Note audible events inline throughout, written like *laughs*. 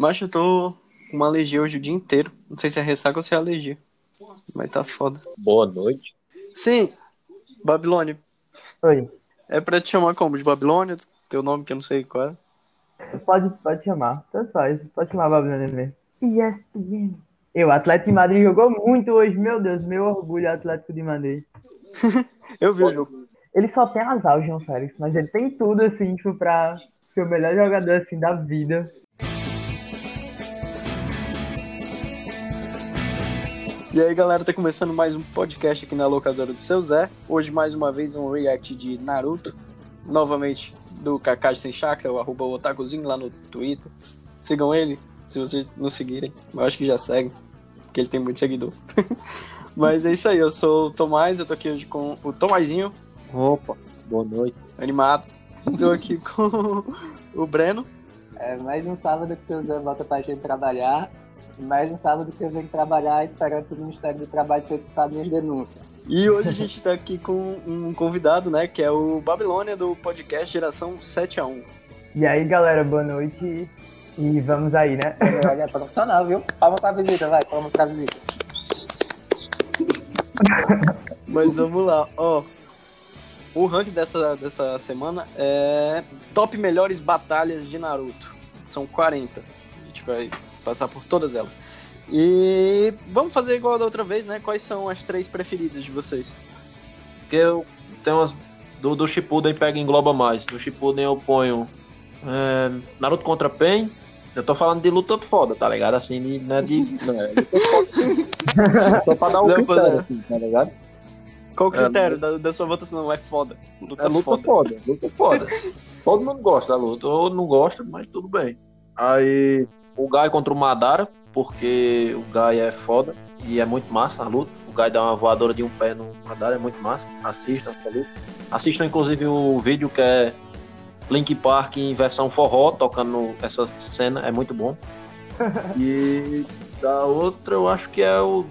Mas eu tô com uma alergia hoje o dia inteiro. Não sei se é ressaca ou se é alergia. Mas tá foda. Boa noite. Sim, Babilônia. Oi. É pra te chamar como? De Babilônia? Teu nome que eu não sei qual é. Pode, pode chamar. Tanto faz. Pode chamar Babilônia mesmo. ESPN. Eu, o Atlético de Madrid jogou muito hoje. Meu Deus, meu orgulho Atlético de Madrid. *laughs* Eu vi o jogo. Ele só tem azar, o João Félix, mas ele tem tudo, assim, tipo, pra ser o melhor jogador, assim, da vida. E aí, galera, tá começando mais um podcast aqui na locadora do seu Zé. Hoje, mais uma vez, um react de Naruto. Novamente, do Kakashi Sem Chakra, o arroba Otakuzinho lá no Twitter. Sigam ele, se vocês não seguirem. Eu acho que já seguem, porque ele tem muito seguidor. *laughs* Mas é isso aí, eu sou o Tomás, eu tô aqui hoje com o Tomazinho, Opa, boa noite. animado. Tô aqui com o Breno. É mais um sábado que o seu Zé volta pra gente trabalhar. E mais um sábado que eu venho trabalhar esperando que o Ministério do Trabalho ter escutado minhas denúncias. E hoje a gente tá aqui com um convidado, né, que é o Babilônia do podcast Geração 7 a 1 E aí, galera, boa noite. E vamos aí, né? Olha, é profissional, viu? Palma pra visita, vai, palma pra visita. Mas vamos lá, ó. O ranking dessa, dessa semana é top melhores batalhas de Naruto. São 40. A gente vai passar por todas elas. E vamos fazer igual da outra vez, né? Quais são as três preferidas de vocês? Porque eu tenho umas. Do, do Shippuden pega e engloba mais. No Shippuden eu ponho é, Naruto contra Pen. Eu tô falando de luta foda, tá ligado? Assim, de, não é de. *laughs* Não é. Só pra dar um critério, é. assim, tá ligado? Qual o critério da, da sua votação? Não, é foda. Luta, É luta foda. foda. luta foda. *laughs* Todo mundo gosta da luta, ou não gosta, mas tudo bem. Aí o Gai contra o Madara, porque o Gai é foda e é muito massa a luta. O Gai dá uma voadora de um pé no Madara, é muito massa. Assistam essa luta. Assistam inclusive o vídeo que é Link Park em versão forró, tocando essa cena, é muito bom. *laughs* E da outra eu acho que é o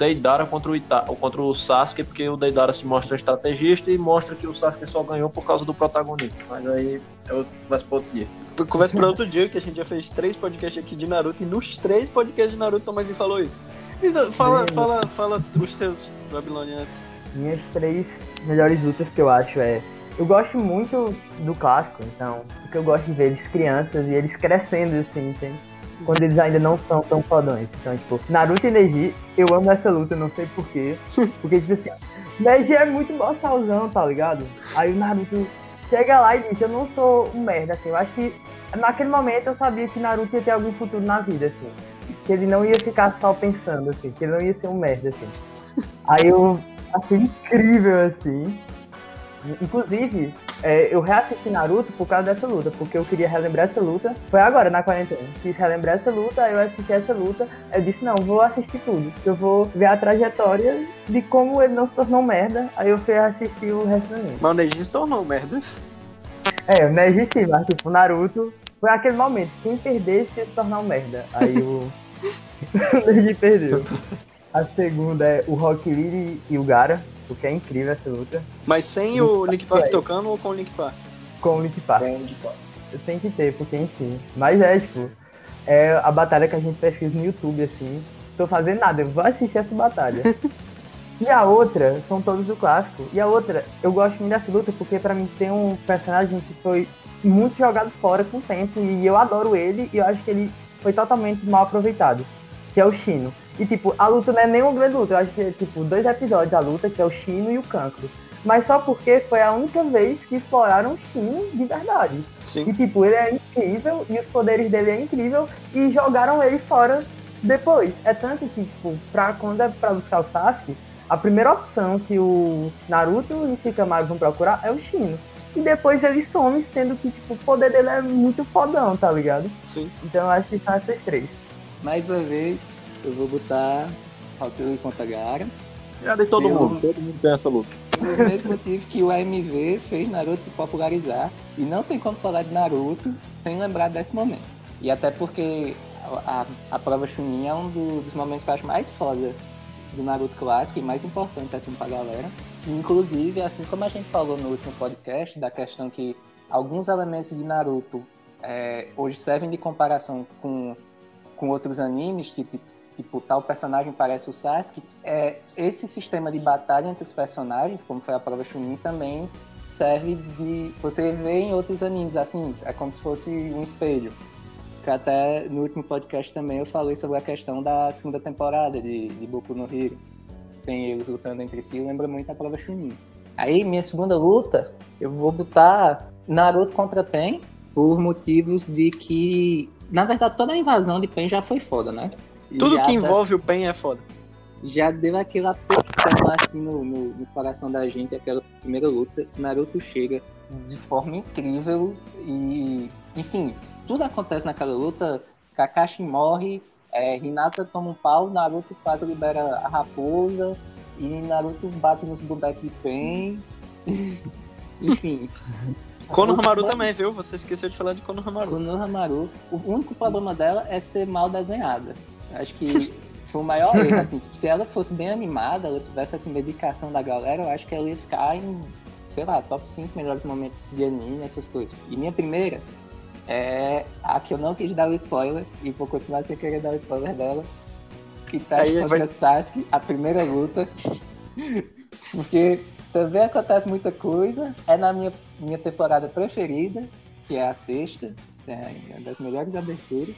Deidara contra o, Ita contra o Sasuke, porque o Deidara se mostra estrategista e mostra que o Sasuke só ganhou por causa do protagonista. Mas aí eu converso para outro dia. Conversa pra outro dia que a gente já fez três podcasts aqui de Naruto e nos três podcasts de Naruto o Tomazinho falou isso. Então, fala, Sim. fala, fala os teus, Babilônia, antes. Minhas três melhores lutas que eu acho é. Eu gosto muito do clássico, então. Porque eu gosto de ver eles crianças e eles crescendo assim, entende? Quando eles ainda não são tão fodões. Então, tipo, Naruto e Neji, eu amo essa luta, não sei porquê. *laughs* Porque, tipo assim, Neji é muito bossalzão, tá ligado? Aí o Naruto chega lá e diz, eu não sou um merda, assim. Eu acho que naquele momento eu sabia que Naruto ia ter algum futuro na vida, assim. Que ele não ia ficar só pensando, assim. Que ele não ia ser um merda, assim. *laughs* Aí eu achei incrível, assim. Inclusive, é, eu reassisti Naruto por causa dessa luta, porque eu queria relembrar essa luta. Foi agora, na quarentena. Quis relembrar essa luta, aí eu assisti essa luta. Eu disse, não, vou assistir tudo. Eu vou ver a trajetória de como ele não se tornou merda. Aí eu fui assistir o resto do anime. Mas o Neji se tornou merda. É, o Neji sim, mas tipo, o Naruto foi aquele momento. Quem perdesse ia se tornar um merda. Aí o. *laughs* o Neji perdeu. A segunda é o Rock Lee e o Gara, porque é incrível essa luta. Mas sem o Link Park É. tocando ou com o Link Park? Com o Link Park. Tem que ter, porque enfim. Mas é, tipo, é a batalha que a gente pesquisa no YouTube, assim. Tô fazendo nada, eu vou assistir essa batalha. *laughs* e a outra, são todos do clássico. E a outra, eu gosto muito dessa luta porque pra mim tem um personagem que foi muito jogado fora com o tempo. E eu adoro ele e eu acho que ele foi totalmente mal aproveitado. Que é o Shino. E tipo, a luta não é nem uma grande luta. Eu acho que é tipo dois episódios da luta, que é o Shino e o Cancro. Mas só porque foi a única vez que exploraram o Shino de verdade. E Sim. tipo, ele é incrível e os poderes dele é incrível e jogaram ele fora depois. É tanto que, tipo, pra, quando é pra buscar o Sasuke, a primeira opção que o Naruto e o Shikamaru vão procurar é o Shino. E depois ele some, sendo que, tipo, o poder dele é muito fodão, tá ligado? Sim. Então eu acho que são essas três. Mais uma vez, eu vou botar Lee contra Gara. Já de todo Eu- mundo, todo mundo tem essa luta. Pelo mesmo motivo que o AMV fez Naruto se popularizar. E não tem como falar de Naruto sem lembrar desse momento. E até porque a, a, a prova Chunin é um do- dos momentos que eu acho mais foda do Naruto clássico e mais importante assim pra galera. E, inclusive, assim como a gente falou no último podcast, da questão que alguns elementos de Naruto é, hoje servem de comparação com com outros animes, tipo, tipo tal personagem parece o Sasuke, é, esse sistema de batalha entre os personagens, como foi a prova Chunin, também serve de. Você vê em outros animes, assim, é como se fosse um espelho. Que até no último podcast também eu falei sobre a questão da segunda temporada de, de Boku no Hero. Tem eles lutando entre si, lembra muito a prova Chunin. Aí, minha segunda luta, eu vou botar Naruto contra Pen, por motivos de que, na verdade, toda a invasão de Pen já foi foda, né? Tudo que tá- envolve o Pen é foda. já deu aquele apertão assim no, no, no coração da gente, aquela primeira luta. Naruto chega de forma incrível e, enfim, tudo acontece naquela luta. Kakashi morre, é, Hinata toma um pau, Naruto quase libera a raposa e Naruto bate nos bonecos de Pen. *laughs* enfim. Konohamaru também, viu? Você esqueceu de falar de Konohamaru. Konohamaru, o único problema dela é ser mal desenhada. Acho que foi o maior *laughs* erro, assim. Tipo, se ela fosse bem animada, ela tivesse essa dedicação da galera, eu acho que ela ia ficar em, sei lá, top 5 melhores momentos de anime, essas coisas. E minha primeira é a que eu não quis dar o spoiler, e vou continuar sem querer dar o spoiler dela. Itachi Aí contra vai- Sasuke, a primeira luta. *laughs* Porque também acontece muita coisa. É na minha, minha temporada preferida, que é a sexta. É uma das melhores aberturas.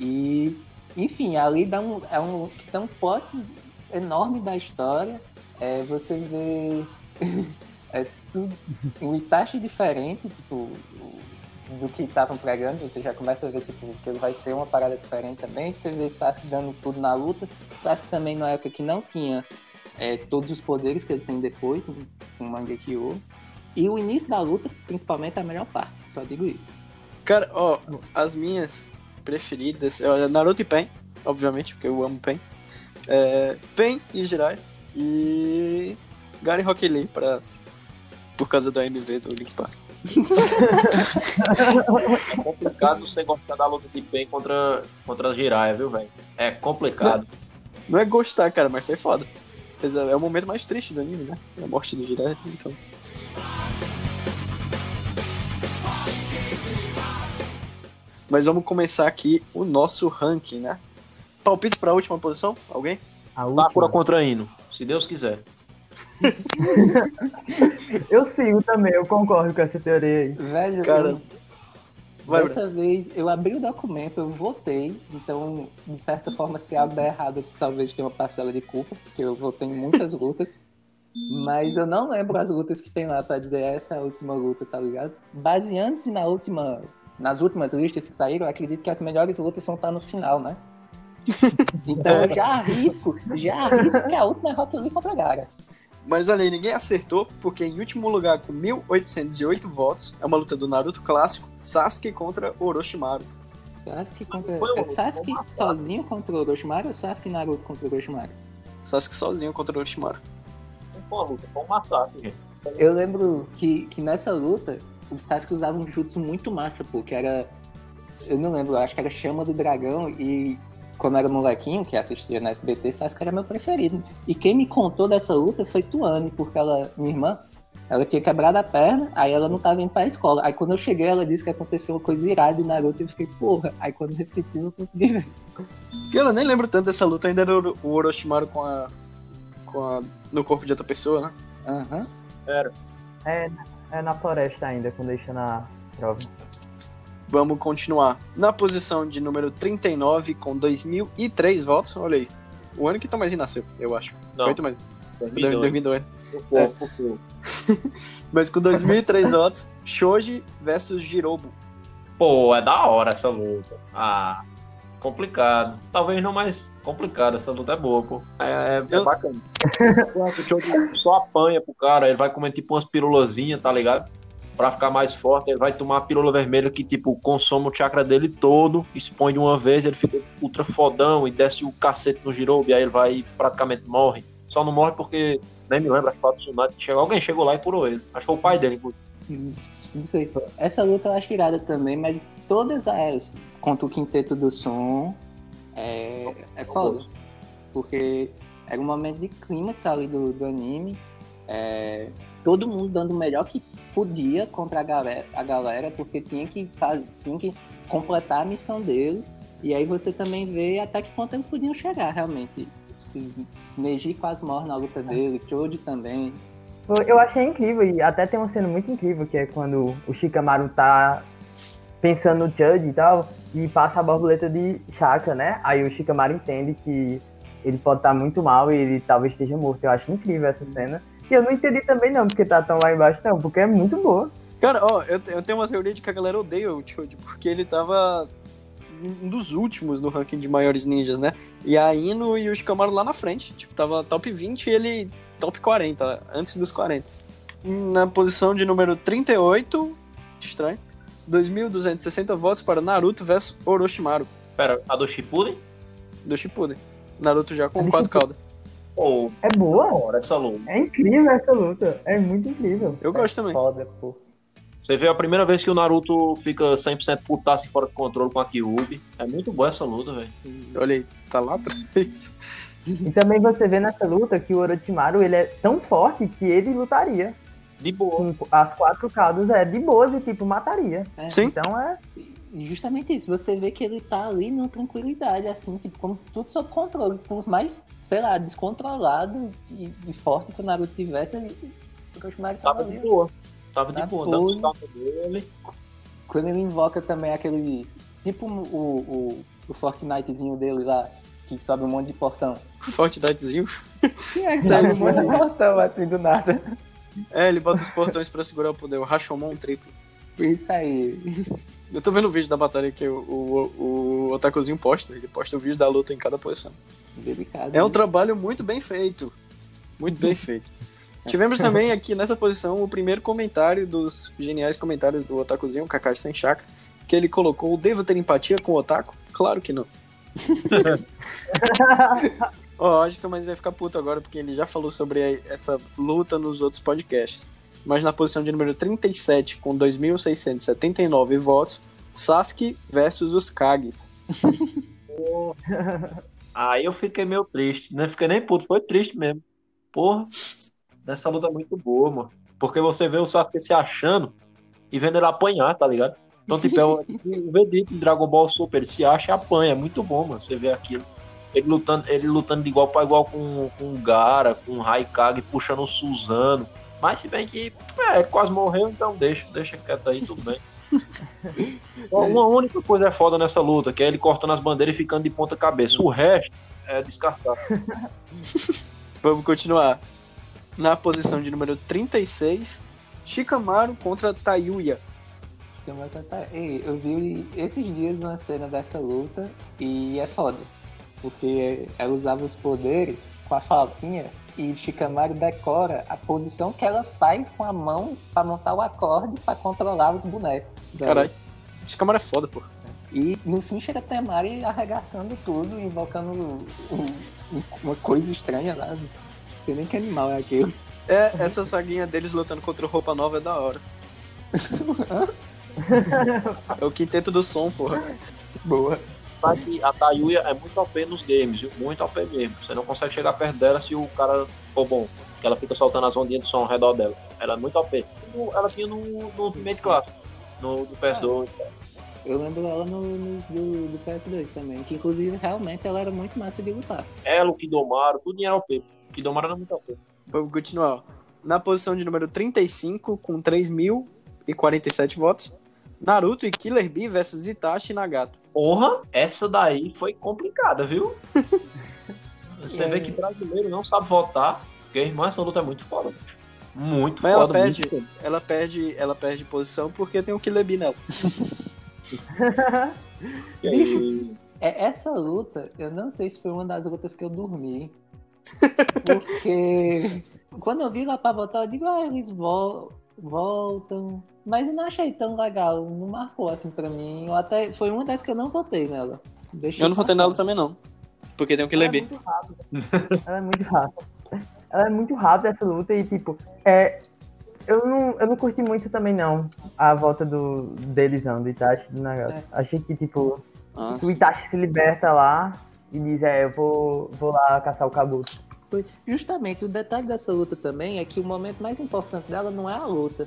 E, enfim, ali dá um, é um, dá um pote enorme da história. É, você vê *laughs* é tudo, um Itachi diferente, tipo, do que estavam pregando. Você já começa a ver tipo, que vai ser uma parada diferente também. Você vê Sasuke dando tudo na luta. Sasuke também na época que não tinha é, todos os poderes que ele tem depois, em- com o Mangekyo. E o início da luta, principalmente, é a melhor parte. Só digo isso. Cara, ó, as minhas preferidas, é Naruto e Pen, obviamente, porque eu amo Pen. É, Pen e Jirai. E Garen Rock Lee pra, por causa do AMV do Link Park. *laughs* É complicado você gostar da luta de Pen contra, contra a Jiraiya, viu, velho? É complicado. Não é gostar, cara, mas foi foda. É é o momento mais triste do anime, né? A morte do Jirai, então. Mas vamos começar aqui o nosso ranking, né? Palpite pra última posição? Alguém? A Sakura última. contra Ino, se Deus quiser. *laughs* Eu sigo também, eu concordo com essa teoria aí. Velho, Cara, eu, Vai, dessa vez eu abri o documento, eu votei. Então, de certa forma, se algo der errado, talvez tenha uma parcela de culpa, porque eu votei em muitas lutas. Mas eu não lembro as lutas que tem lá pra dizer essa é a última luta, tá ligado? Baseando-se na última, nas últimas listas que saíram, eu acredito que as melhores lutas vão estar no final, né? Então eu já arrisco, já arrisco que a última é Rock Lee contra Gara. Mas olha aí, ninguém acertou, porque em último lugar, com 1.808 votos, é uma luta do Naruto clássico, Sasuke contra Orochimaru. Sasuke contra. Foi É Sasuke sozinho contra o Orochimaru ou Sasuke e Naruto contra o Orochimaru? Sasuke sozinho contra Orochimaru. Uma luta, foi um massacre, gente. Eu lembro que, que nessa luta, o Sasuke usava um jutsu muito massa, pô, que era. Eu não lembro, eu acho que era Chama do Dragão e. Quando eu era molequinho, que assistia na SBT, Sasuke era meu preferido. E quem me contou dessa luta foi Tuane, porque ela, minha irmã, ela tinha quebrado a perna, aí ela não tava indo pra escola. Aí quando eu cheguei, ela disse que aconteceu uma coisa irada em Naruto, e eu fiquei, porra. Aí quando repetiu, eu consegui ver. E eu nem lembro tanto dessa luta, ainda era o Orochimaru com a. com a. no corpo de outra pessoa, né? Aham. Sério. É na floresta ainda, quando deixa na prova. Vamos continuar. Na posição de número 39, com 2.003 votos, olha aí. O ano que Tomazinho nasceu, eu acho. Não, Foi Tomazinho. 2002. 2002. Por pouco, por pouco. *laughs* Mas com 2.003 votos, Shoji versus Jirobo. Pô, é da hora essa luta. Ah, complicado. Talvez não mais complicado, essa luta é boa, pô. É, é, é Eu- bacana. *laughs* o Choji só apanha pro cara, ele vai comer tipo umas pirulazinhas, tá ligado? Pra ficar mais forte, ele vai tomar a pirula vermelha que, tipo, consome o chakra dele todo, expõe de uma vez, ele fica ultra fodão e desce o cacete no Jirobe, aí ele vai e praticamente morre. Só não morre porque, nem me lembro, acho que foi que chegou. Alguém chegou lá e curou ele. Acho que foi o pai dele, inclusive. Não sei. Essa luta eu acho irada também, mas todas as contra o quinteto do som é, é foda. Porque era um momento de clímax ali do, do anime. é, todo mundo dando o melhor que podia contra a galera, a galera porque tinha que, faz, tinha que completar a missão deles. E aí você também vê até que ponto eles podiam chegar, realmente. Neji quase morre na luta dele, Choji também. Eu achei incrível, e até tem uma cena muito incrível, que é quando o Shikamaru tá pensando no Choji e tal, e passa a borboleta de Shaka, né? Aí o Shikamaru entende que ele pode estar muito mal e ele talvez esteja morto. Eu acho incrível essa cena. E eu não entendi também não, porque tá tão lá embaixo não, porque é muito boa. Cara, ó, eu, eu tenho uma teoria de que a galera odeia o Choji, porque ele tava um dos últimos no ranking de maiores ninjas, né? E a Ino e o Shikamaru lá na frente. Tipo, tava top 20 e ele top 40, antes dos 40. Na posição de número 38, estranho, 2.260 votos para Naruto versus Orochimaru. Pera, a do Shippuden? Do Shippuden. Naruto já com quatro *laughs* caudas. Oh, é boa. essa luta. É incrível essa luta. É muito incrível. Eu gosto também. Foda, pô. Você vê a primeira vez que o Naruto fica 100% putaço e fora de controle com a Kyuubi. É muito boa essa luta, velho. Olha aí, tá lá atrás. E também você vê nessa luta que o Orochimaru ele é tão forte que ele lutaria. De boa. Com as quatro caudas é de boas e tipo mataria. É. Sim. Então é. Justamente isso, você vê que ele tá ali numa tranquilidade, assim, tipo, como tudo sob controle. Por mais, sei lá, descontrolado e, e forte que o Naruto tivesse, ele, o Orochimaru tava, tava de boa. Tava de boa, dando salto dele. Quando ele invoca também aquele. Tipo o, o, o Fortnitezinho dele lá, que sobe um monte de portão. Fortnitezinho? Sim, é que *laughs* sobe um monte de portão assim do nada. É, ele bota os portões pra segurar o poder, o Rashomon triplo. Isso aí. Eu tô vendo o vídeo da batalha que o, o, o Otakuzinho posta. Ele posta o vídeo da luta em cada posição. Delicado. É um né? trabalho muito bem feito. Muito bem feito. *laughs* Tivemos também aqui nessa posição o primeiro comentário dos geniais comentários do Otakuzinho, o Kakashi Senshaka, que ele colocou: Devo ter empatia com o Otaku? Claro que não. *laughs* Ó, oh, o Tomás vai ficar puto agora porque ele já falou sobre essa luta nos outros podcasts. Mas na posição de número 37, com 2.679 votos, Sasuke versus os Kages. *laughs* Aí eu fiquei meio triste. Não fiquei nem puto, foi triste mesmo. Porra. Essa luta é muito boa, mano. Porque você vê o Sasuke se achando e vendo ele apanhar, tá ligado? Então, tipo, é o, o Vegeta em Dragon Ball Super, ele se acha e apanha. É muito bom, mano, você vê aquilo. Ele lutando, ele lutando de igual para igual com, com o Gara, com o Raikage, puxando o Suzano. Mas se bem que é, quase morreu, então deixa, deixa quieto aí, tudo bem. *laughs* Uma única coisa é foda nessa luta, que é ele cortando as bandeiras e ficando de ponta cabeça. O resto é descartado. *laughs* Vamos continuar na posição de número 36, Shikamaru contra Tayuya. Eu vi esses dias uma cena dessa luta e é foda. Porque ela usava os poderes com a falquinha e Shikamaru decora a posição que ela faz com a mão para montar o acorde para controlar os bonecos. Caralho, Shikamaru é foda, pô. E no fim chega até Mari arregaçando tudo, invocando uma coisa estranha lá sei nem que animal é aquele. É, essa saguinha deles lutando contra o Roupa Nova é da hora. *laughs* é o quinteto do som, porra. Boa. Só que a Tayuya é muito OP nos games, viu? Muito OP mesmo. Você não consegue chegar perto dela se o cara for bom. Porque ela fica soltando as ondinhas de som ao redor dela. Ela é muito OP. Ela tinha no, no Ultimate Class, no, no PS2. Eu lembro ela no, no do, do, PS2 também, que inclusive realmente ela era muito massa de lutar. Ela, o Kidomaru, tudo era OP. Kidomaru era muito OP. Vamos continuar. Na posição de número 35, com 3.047 votos, Naruto e Killer Bee versus Itachi e Nagato. Porra, essa daí foi complicada, viu? *laughs* Você vê que brasileiro não sabe votar, porque, irmã, essa luta é muito foda. Muito Mas foda. Ela perde, ela perde, ela perde posição porque tem o Killer Bee nela. *laughs* é, essa luta, eu não sei se foi uma das lutas que eu dormi. Porque *laughs* quando eu vi lá pra votar, eu digo, ah, eles vol voltam. Mas eu não achei tão legal, não marcou assim pra mim. Eu até, foi uma das que eu não votei nela. Deixa eu não votei nela também não. Porque tem o que ler é Ela é muito rápida. Ela é muito rápida essa luta e tipo, é, eu não, eu não curti muito também não a volta do deles não, do Itachi do Nagato. É. Achei que tipo, Nossa. o Itachi se liberta lá e diz, é, eu vou, vou lá caçar o Kabuto. Justamente, o detalhe dessa luta também é que o momento mais importante dela não é a luta.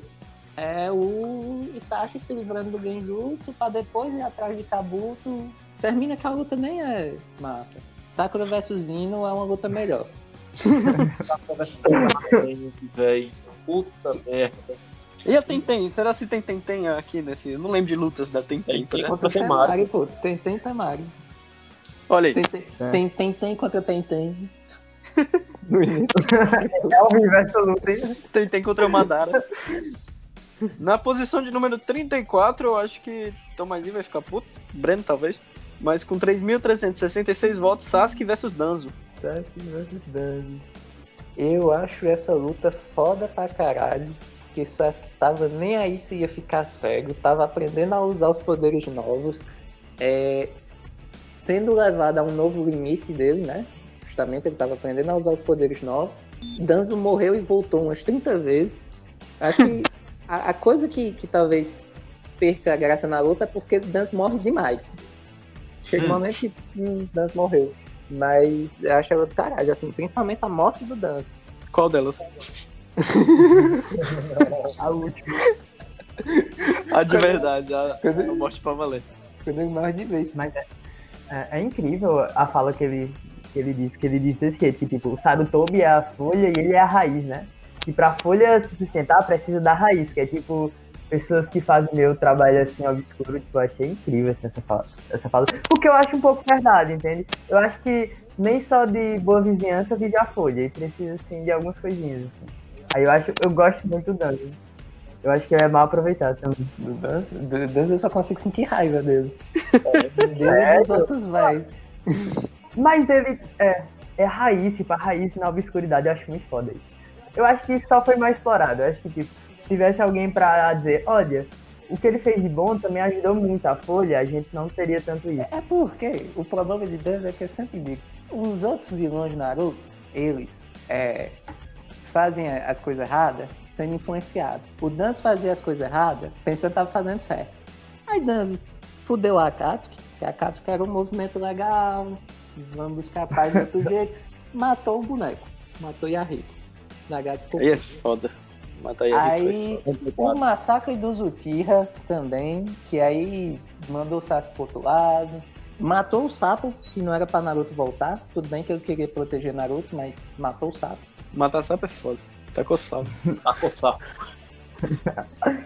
É o Itachi se livrando do Genjutsu pra depois ir atrás de Kabuto termina que a luta nem é massa. Sakura versus Ino é uma luta melhor. Véi, Puta merda. E a Tenten? Será se tem Tenten aqui nesse. Eu não lembro de lutas da Tenten. Tenten tá? contra Tem Temari. Temari, pô. Tem, tem Temari. Olha aí. Tem, tem, tem, tem, tem contra tem, tem. No início. É o universo luta, hein? Tenten contra o Madara. *laughs* Na posição de número 34, eu acho que Tomazinho vai ficar puto. Breno, talvez. Mas com 3.366 votos, Sasuke versus Danzo. Sasuke versus Danzo. Eu acho essa luta foda pra caralho. Porque Sasuke tava nem aí se ia ficar cego. Tava aprendendo a usar os poderes novos. É, sendo levado a um novo limite dele, né? Justamente ele tava aprendendo a usar os poderes novos. Danzo morreu e voltou umas 30 vezes. Acho que a, a coisa que, que talvez perca a graça na luta é porque Danzo morre demais. Chega um Hum. momento que hum, Danzo morreu. Mas eu acho ela do caralho, assim, principalmente a morte do Danzo. Qual delas? *laughs* A última. A de verdade, a, a morte pra valer. Quando ele morre de vez. Mas é, é, é incrível a fala que ele, que ele disse, que ele disse desse jeito, que tipo, o Sarutobi é a folha e ele é a raiz, né? Que pra folha se sustentar precisa da raiz, que é tipo, pessoas que fazem meu trabalho assim obscuro, tipo, eu achei incrível assim, essa, fala, essa fala. Porque eu acho um pouco verdade, entende? Eu acho que nem só de boa vizinhança vive a folha, e precisa assim de algumas coisinhas. Assim. Aí eu acho, eu gosto muito do Dungeon. Eu acho que ele é mal aproveitado também. Do Danzo eu só consigo sentir raiva dele. É, dos outros vai. Mas ele é, é raiz, tipo, a raiz na obscuridade, eu acho muito foda isso. Eu acho que isso só foi mais explorado. Eu acho que, tipo, se tivesse alguém pra dizer, olha, o que ele fez de bom também ajudou muito a Folha, a gente não teria tanto isso. É porque o problema de Danzo é que eu sempre digo, os outros vilões de Naruto, eles é, fazem as coisas erradas sendo influenciados. O Danzo fazia as coisas erradas pensando que tava fazendo certo. Aí Danzo fudeu a Akatsuki, que a Akatsuki era um movimento legal, vamos buscar paz de outro *laughs* jeito, matou o boneco, matou Yahiko. Aí é foda. Mata aí. Aí o massacre do Zukira também, que aí mandou o Sasuke pro outro lado. Matou o sapo, que não era pra Naruto voltar. Tudo bem que ele queria proteger Naruto, mas matou o sapo. Matar sapo é foda. Tá coçado. *laughs* Tá coçado.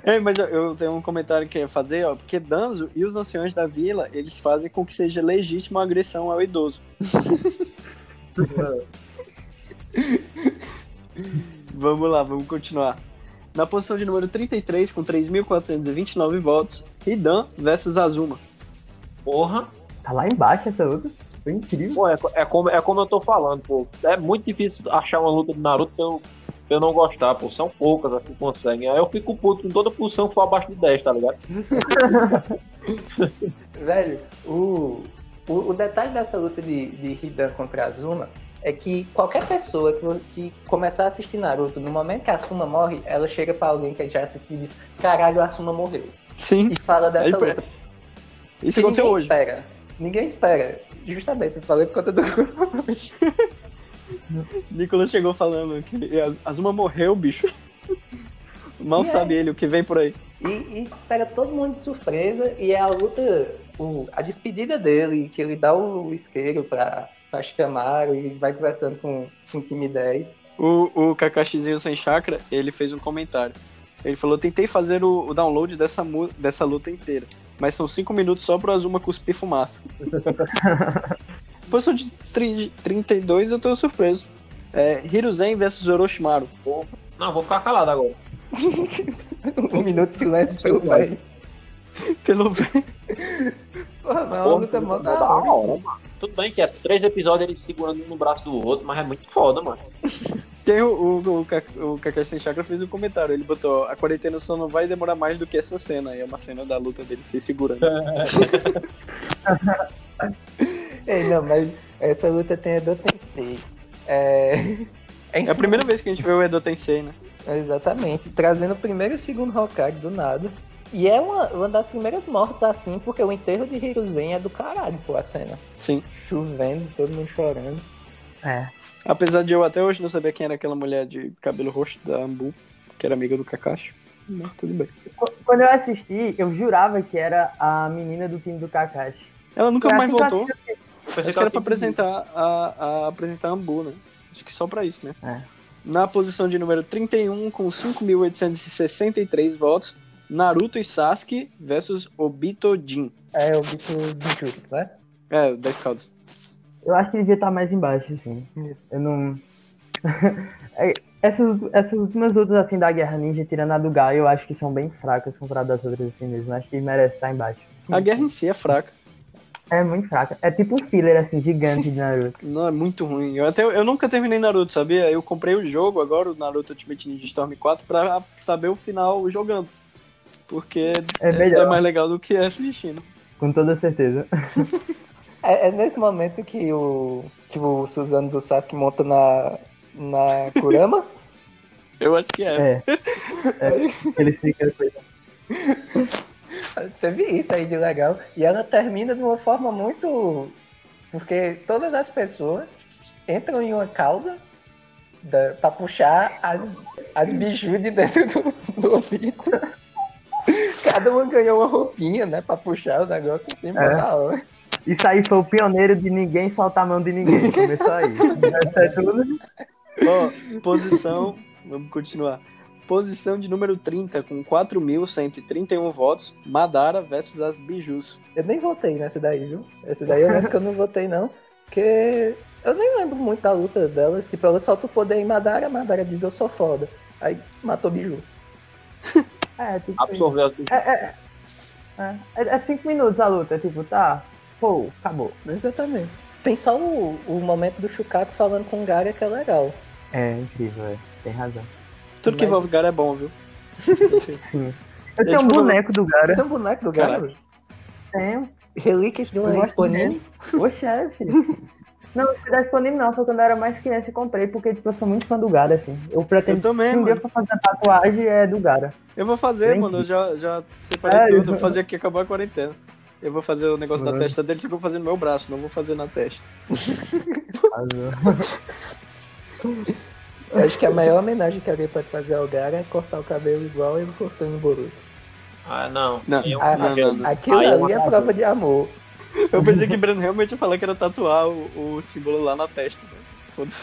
É, *laughs* mas eu, eu tenho um comentário que eu ia fazer, ó, porque Danzo e os anciões da vila, eles fazem com que seja legítima a agressão ao idoso. *laughs* *laughs* vamos lá, vamos continuar. Na posição de número 33, com 3.429 votos, Hidan versus Azuma. Porra. Tá lá embaixo essa luta. Foi incrível. Pô, é, é como, é como eu tô falando, pô. É muito difícil achar uma luta de Naruto pra eu, pra eu não gostar, pô. São poucas as que conseguem. Aí eu fico puto com toda posição que for abaixo de 10, tá ligado? *laughs* Velho, o, o, o detalhe dessa luta de, de Hidan contra Azuma é que qualquer pessoa que, que começar a assistir Naruto, no momento que a Asuma morre, ela chega pra alguém que já assistiu e diz: Caralho, a Asuma morreu. Sim, E fala dessa Aí, luta. isso aconteceu ninguém hoje. espera. Ninguém espera. Justamente, eu falei por conta do. *laughs* Nicolas chegou falando que a- Azuma morreu, bicho. Mal E é. sabe ele o que vem por aí. E, e pega todo mundo de surpresa e é a luta, o- a despedida dele, que ele dá o isqueiro pra, pra Shikamaru e vai conversando com, com o time 10. O, o Kakashizinho sem chakra, ele fez um comentário. Ele falou: tentei fazer o, o download dessa, dessa luta inteira, mas são 5 minutos só pro Azuma cuspir fumaça. *laughs* Posição de tri- 32, eu tô surpreso. É, Hiruzen versus Orochimaru. Não, vou ficar calado agora. *laughs* um minuto de silêncio pelo pai. Pelo Porra, mas é uma Porra, luta mó da da hora. hora, mano. Tudo bem que é três episódios ele segurando um no braço do outro, mas é muito foda, mano. *laughs* Tem o, o, o, o Kakashi sem chakra fez um comentário. Ele botou: a quarentena só não vai demorar mais do que essa cena. E é uma cena da luta dele se segurando. *laughs* Ei, não, mas essa luta tem Edo Tensei. É... *laughs* É, É a primeira vez que a gente vê o Edo Tensei, né? Exatamente, trazendo o primeiro e o segundo Hokage do nada. E é uma, uma das primeiras mortes assim, porque o enterro de Hiruzen é do caralho, pô, a cena. Sim. Chovendo, todo mundo chorando. É. Apesar de eu até hoje não saber quem era aquela mulher de cabelo roxo da Ambu, que era amiga do Kakashi. Mas tudo bem. Qu- Quando eu assisti, eu jurava que era a menina do time do Kakashi. Ela nunca Eu mais que voltou. eu assisti- Eu pensei que era pra apresentar a, a apresentar a Ambu, né? Acho que só pra isso mesmo. É. Na posição de número 31, com 5.863 votos, Naruto e Sasuke versus Obito Jin. É o bicho de Júlio, né? É, 10 caldos. Eu acho que devia estar mais embaixo, assim. Eu não. *laughs* É, essas, essas últimas lutas assim da Guerra Ninja, tirando a do Gai, eu acho que são bem fracas comparadas às outras assim mesmo. Eu acho que merece estar embaixo. A guerra em si é fraca. É muito fraca. É tipo um filler assim, gigante de Naruto. *laughs* Não, é muito ruim. Eu, até, eu nunca terminei Naruto, sabia? Eu comprei o jogo agora, o Naruto Ultimate Ninja Storm 4, pra saber o final jogando. Porque É é, melhor. é mais legal do que assistindo. Com toda certeza. *laughs* É, é nesse momento que o, que o Suzano do Sasuke monta na, na Kurama. *laughs* Eu acho que é. É. *laughs* é. Ele fica. Teve isso aí de legal. E ela termina de uma forma muito. Porque todas as pessoas entram em uma cauda da, pra puxar as, as biju de dentro do, do ouvido. *laughs* Cada uma ganhou uma roupinha, né? Pra puxar o negócio assim, É. da hora. Isso aí foi o pioneiro de ninguém soltar a mão de ninguém. *laughs* Começou aí. Ó, posição. vamos continuar. Posição de número 30, com 4.131 votos, Madara versus as Bijus. Eu nem votei nessa daí, viu? Essa daí eu lembro que eu não votei, não. Porque eu nem lembro muito da luta delas. Tipo, ela solta o poder em Madara, Madara diz eu sou foda. Aí matou Biju. *laughs* É, tipo. Absorveu as É, é, é, é, é cinco minutos a luta, tipo, tá. Pô, acabou. Exatamente. Tem só o, o momento do Shukaku falando com o Gaga que é legal. É incrível, é. Tem razão. Tudo que Mas- envolve Gara é bom, viu? Sim. Eu tenho um tipo, boneco do Gara. Tem um boneco do? Caralho. Tenho. Relíquias de uma Exponine. Ô, chefe. Não, não fui dar disponível não, foi quando eu era mais criança e comprei, porque tipo, eu sou muito fã do Gara, assim. Eu pretendo Eu também, se um dia mano. eu for fazer a tatuagem é do Gara. Eu vou fazer, Bem mano. Eu já, já separei É, tudo. eu- Vou fazer aqui, acabou a quarentena. Eu vou fazer o negócio da Mano. testa dele, só que eu vou fazer no meu braço, não vou fazer na testa. *laughs* Eu acho que a maior homenagem que alguém pode fazer ao Gara é cortar o cabelo igual ele cortou no Boruto. Ah, não. Não. Eu- Ah, não, não, não. Aquilo é ali é prova de amor. Eu pensei que o Breno realmente ia falar que era tatuar o, o símbolo lá na testa. né?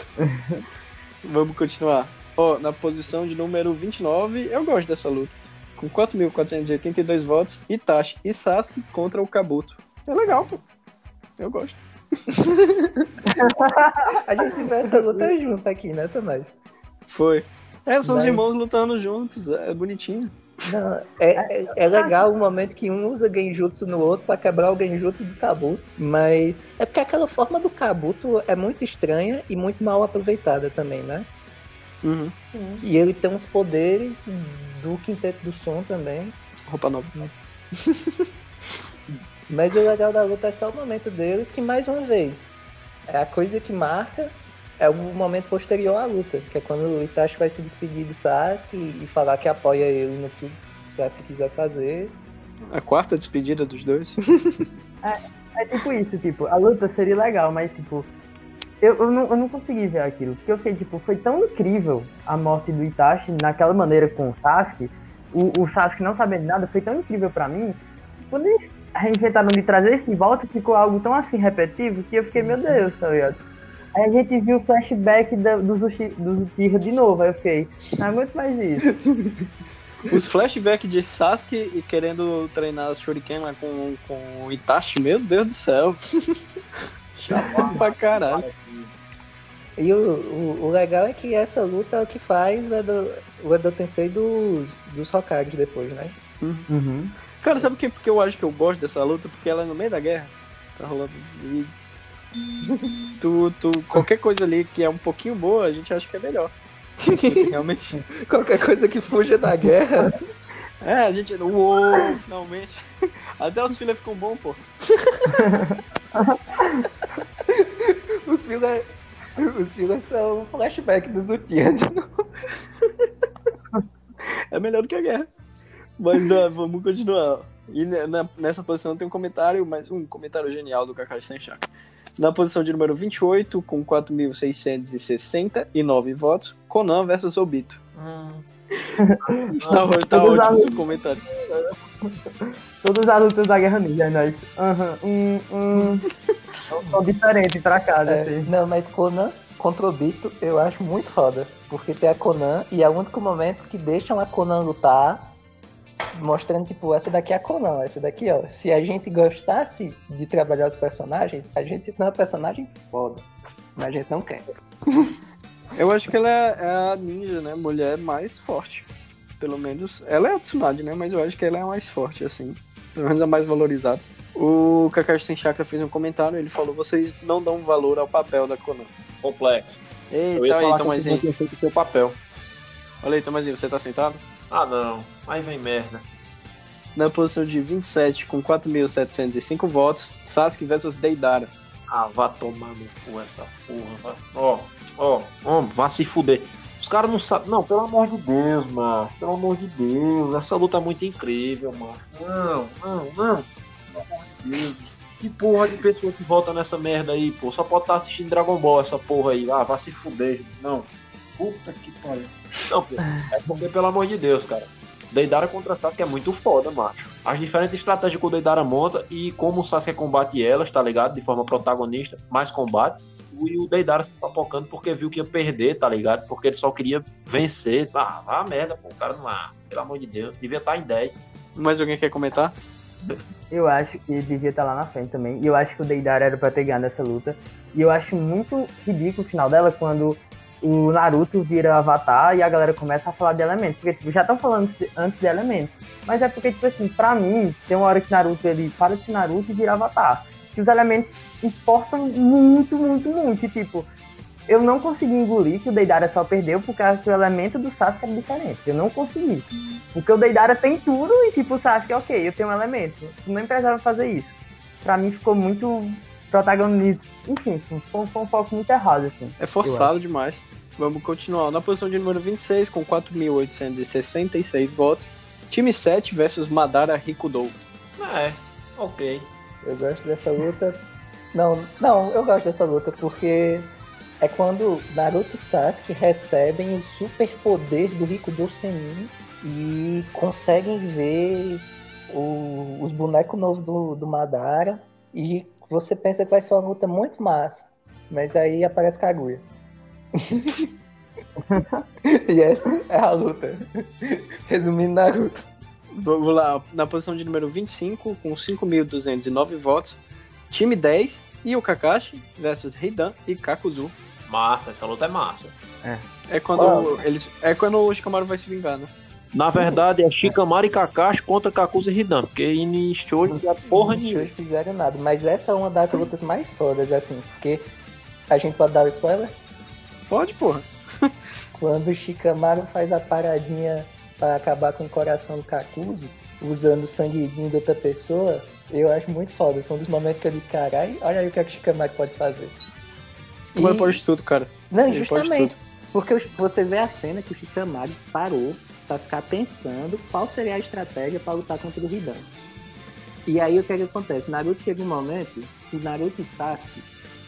Vamos continuar. Ó, na posição de número 29, eu gosto dessa luta. Com 4.482 votos, Itachi e Sasuke contra o Kabuto. É legal, pô. Eu gosto. *laughs* A gente vê essa luta junto aqui, né, Tomás? Foi. É, são os irmãos lutando juntos, é bonitinho. Não, é, é, é legal o momento que um usa genjutsu no outro pra quebrar o genjutsu do Kabuto, mas é porque aquela forma do Kabuto é muito estranha e muito mal aproveitada também, né? Uhum. E ele tem uns poderes do Quinteto do Som também, Roupa nova. *laughs* mas o legal da luta é só o momento deles, que mais uma vez, é a coisa que marca é o momento posterior à luta, que é quando o Itachi vai se despedir do Sasuke e falar que apoia ele no que o Sasuke quiser fazer. A quarta despedida dos dois. *laughs* É tipo isso, tipo, a luta seria legal, mas tipo, eu, eu, não, eu não consegui ver aquilo. Porque eu fiquei, tipo, foi tão incrível a morte do Itachi naquela maneira com o Sasuke, o, o Sasuke não sabendo nada, foi tão incrível pra mim. Quando eles reinventaram de trazer isso de volta, ficou algo tão assim repetitivo que eu fiquei, meu Deus, tá ligado? Aí a gente viu o flashback da, do, Zushi, do Uchiha de novo, aí eu fiquei, não aguento mais isso. *laughs* Os flashbacks de Sasuke e querendo treinar Shuriken lá com, com o Itachi, meu Deus do céu. *laughs* Chato pra caralho. E o, o, o legal é que essa luta é o que faz o Edo, o Edo Tensei dos, dos Hokages depois, né? Uhum. Cara, sabe por que, porque eu acho que eu gosto dessa luta? Porque ela é no meio da guerra. Tá rolando. E *laughs* tu, tu, qualquer coisa ali que é um pouquinho boa, a gente acha que é melhor. Realmente. *laughs* Qualquer coisa que fuja da guerra. É, a gente. Uou, finalmente. Até os filhos ficam bons, pô. *laughs* os fillers. Os fillers são flashback dos Uchiha de novo. É melhor do que a guerra. Mas ó, vamos continuar. E nessa posição tem um comentário, mas um comentário genial do Kakashi Senchaka. Na posição de número 28, com 4.669 votos, Conan versus Obito. *laughs* Tá, tá Todos ótimo os- seu comentário. Todas as lutas da Guerra Ninja, nós. Aham, hum, hum. São diferentes pra casa, É, assim. não, mas Conan contra o Bito eu acho muito foda. Porque tem a Conan e é o único momento que deixam a Conan lutar. Mostrando, tipo, essa daqui é a Conan, essa daqui, ó. Se a gente gostasse de trabalhar os personagens, a gente tem uma personagem foda. Mas a gente não quer. *laughs* Eu acho que ela é é a ninja, né? Mulher mais forte. Pelo menos. Ela é a Tsunade, né? Mas eu acho que ela é a mais forte, assim. Pelo menos a mais valorizada. O Kakashi Sem Chakra fez um comentário, ele falou: vocês não dão valor ao papel da Konan. Complexo. Eu Eita, ia aí, falar Tomazinho. tinha feito o seu papel. Olha aí, Tomazinho, você tá sentado? Ah, não. Aí vem merda. Na posição de 27, com 4.705 votos, Sasuke versus Deidara. Ah, vá tomar no cu essa porra. Ó, ó, ó, vá se fuder. Os caras não sabem. Não, pelo amor de Deus, mano. Pelo amor de Deus. Essa luta é muito incrível, mano. Não, não, não. Pelo amor de Deus. Que porra de pessoa que volta nessa merda aí, pô. Só pode estar assistindo Dragon Ball essa porra aí. Ah, vá se fuder. Não. Puta que pariu. Não, pô. É porque, pelo amor de Deus, cara. Deidara contra Sasuke é muito foda, macho. As diferentes estratégias que o Deidara monta e como o Sasuke combate elas, tá ligado? De forma protagonista, mais combate. E o Deidara se papocando porque viu que ia perder, tá ligado? Porque ele só queria vencer. Ah, vá merda, pô. O cara não. Ah, pelo amor de Deus. Devia estar em 10. Mais alguém quer comentar? Eu acho que devia estar lá na frente também. E eu acho que o Deidara era pra ter ganho essa luta. E eu acho muito ridículo o final dela quando o Naruto vira Avatar e a galera começa a falar de elementos. Porque, tipo, já estão falando antes de elementos. Mas é porque, tipo assim, pra mim, tem uma hora que Naruto ele para de Naruto e vira Avatar. Que os elementos importam muito, muito, muito. E, tipo, eu não consegui engolir que o Deidara só perdeu por causa que o elemento do Sasuke era diferente. Eu não consegui. Porque o Deidara tem tudo e, tipo, o Sasuke, ok, eu tenho um elemento. Não precisava fazer isso. Pra mim ficou muito protagonista. Enfim, foi, foi um foco muito errado, assim. É forçado demais. Vamos continuar. Na posição de número 26, com 4.866 votos, time 7 versus Madara Rikudo. É, ok. Eu gosto dessa luta. Não, não, eu gosto dessa luta porque é quando Naruto e Sasuke recebem o super poder do Rikudo Senin e conseguem ver o- os bonecos novos do, do Madara e você pensa que vai ser uma luta muito massa, mas aí aparece Kaguya. *laughs* e essa é a luta. Resumindo Naruto. Vamos lá. Na posição de número 25, com 5.209 votos, time 10 e o Kakashi versus Heidan e Kakuzu. Massa, essa luta é massa. É quando Uau. eles é quando o Shikamaru vai se vingar, né? Na verdade, é Shikamaru e Kakashi contra Kakuzu e Hidan. Porque em Shoujo não é porra nenhuma. fizeram nada, mas essa é uma das lutas mais fodas, assim, porque a gente pode dar o spoiler? Pode, porra. *laughs* Quando o Shikamaru faz a paradinha pra acabar com o coração do Kakuzu, usando o sanguezinho de outra pessoa, eu acho muito foda. Foi um dos momentos que eu disse, carai, olha aí o que, é que o Shikamaru pode fazer. Shikamaru E- pode tudo, cara. Não, Ele justamente. Porque você vê a cena que o Shikamaru parou pra ficar pensando qual seria a estratégia pra lutar contra o Hidan. E aí o que, é que acontece? Naruto chega um momento que Naruto e Sasuke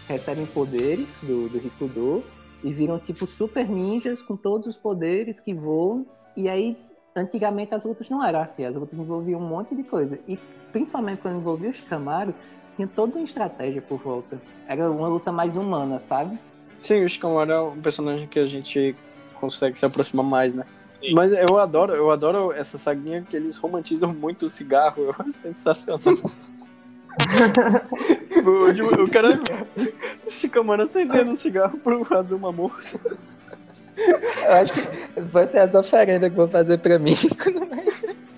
recebem poderes do, do Rikudo e viram tipo super ninjas com todos os poderes que voam. E aí, antigamente as lutas não eram assim, as lutas envolviam um monte de coisa. E principalmente quando envolvia o Shikamaru, tinha toda uma estratégia por volta. Era uma luta mais humana, sabe? Sim, o Shikamaru é um personagem que a gente consegue se aproximar mais, né? Sim. Mas eu adoro, eu adoro essa saguinha que eles romantizam muito o cigarro, eu acho sensacional. o, o cara o Shikamaru acendendo um cigarro por fazer uma moça. Eu acho que vai ser as oferendas que vou fazer pra mim.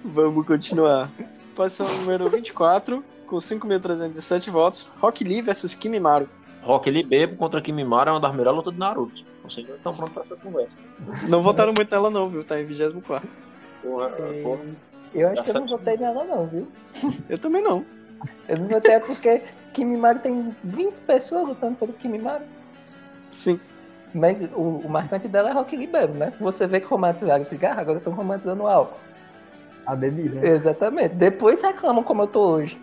Vamos continuar. Posição número 24, com 5.307 votos, Rock Lee versus Kimimaru. Rock Lee Bebo contra Kimimaro é uma das melhores lutas de Naruto. Vocês não estão prontos pra essa conversa. Não votaram muito nela não, viu? Tá em 24. Porra, porra. Eu acho que eu Essa- não votei nela não, viu? Eu também não. Eu não votei é porque Kimimaru tem 20 pessoas lutando pelo Kimimaru. Sim. Mas o, o marcante dela é Rock Lee Bebo, né? Você vê que romantizaram o cigarro, agora estão romantizando o álcool. A bebida. Exatamente. Depois reclamam como eu tô hoje.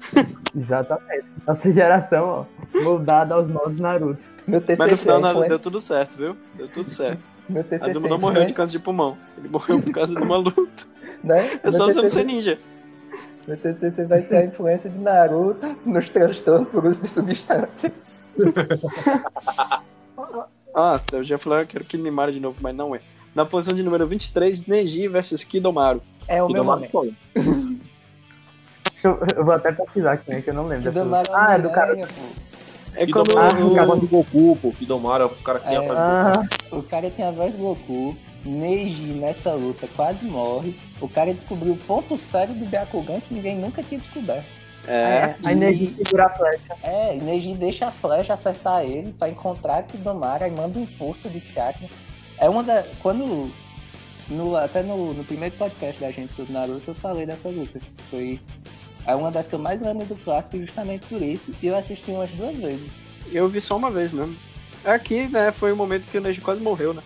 *laughs* Exatamente. Nossa geração, ó, moldada aos modos Naruto. Meu TCC, Mas no final nada, influen- deu tudo certo, viu? Deu tudo certo. meu TCC Azuma não morreu de influen- câncer de pulmão. Ele morreu por causa de uma luta. né? É só Meu você não ser TCC ninja. Meu TCC vai ser a influência de Naruto nos transtornos por uso de substância. *laughs* Ah, eu já falei que era Kinimara de novo, mas não é. Na posição de número 23, Neji versus Kidomaru. É o meu Kidomaru momento. foi. *laughs* Eu, eu vou até pesquisar aqui, né, que eu não lembro. Kidomaru luta. Ah, é do cara. Pô. É quando é o o- dragão do Goku, pô. Kidomaru é o cara que É. ia fazer. Ah, O cara tem a voz do Goku. Neji nessa luta quase morre. O cara descobriu o ponto cego do Byakugan que ninguém nunca tinha descoberto. É, a energia segura a flecha. É, e Neji deixa a flecha acertar ele pra encontrar Kidomara e manda um impulso de chakra. É uma da. Quando. No, até no, no primeiro podcast da gente sobre Naruto eu falei dessa luta. Foi. É uma das que eu mais lembro do clássico justamente por isso. E eu assisti umas duas vezes. eu vi só uma vez mesmo. Aqui, né, foi o momento que o Neji quase morreu, né?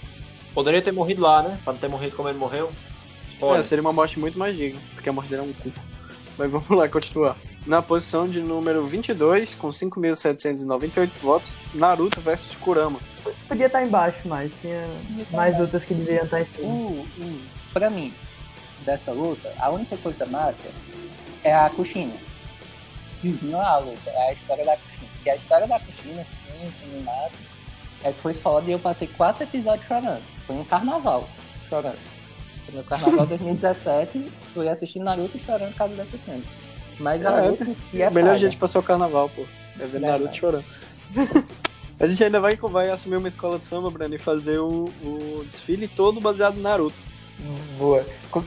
Poderia ter morrido lá, né? Pra não ter morrido como ele morreu. É, Olha, seria uma morte muito mais digna, porque a morte dele é um cu. Mas vamos lá, continuar. Na posição de número 22, com 5.798 votos, Naruto versus Kurama. Podia estar embaixo, mas tinha mais lutas que deveriam estar em cima. O, o, pra mim, dessa luta, a única coisa massa é a Kushina. Não é a luta, é a história da Kushina. Porque a história da Kushina, sim, animado, é que foi foda e eu passei quatro episódios chorando. Foi um carnaval chorando. Foi no carnaval *laughs* 2017, fui assistindo Naruto chorando por causa dessa cena. Mas a É, luta em si é A melhor falha. gente passar o carnaval, pô. É ver. Naruto chorando. *laughs* A gente ainda vai, vai assumir uma escola de samba, Breno, e fazer o, o desfile todo baseado no Naruto. Boa.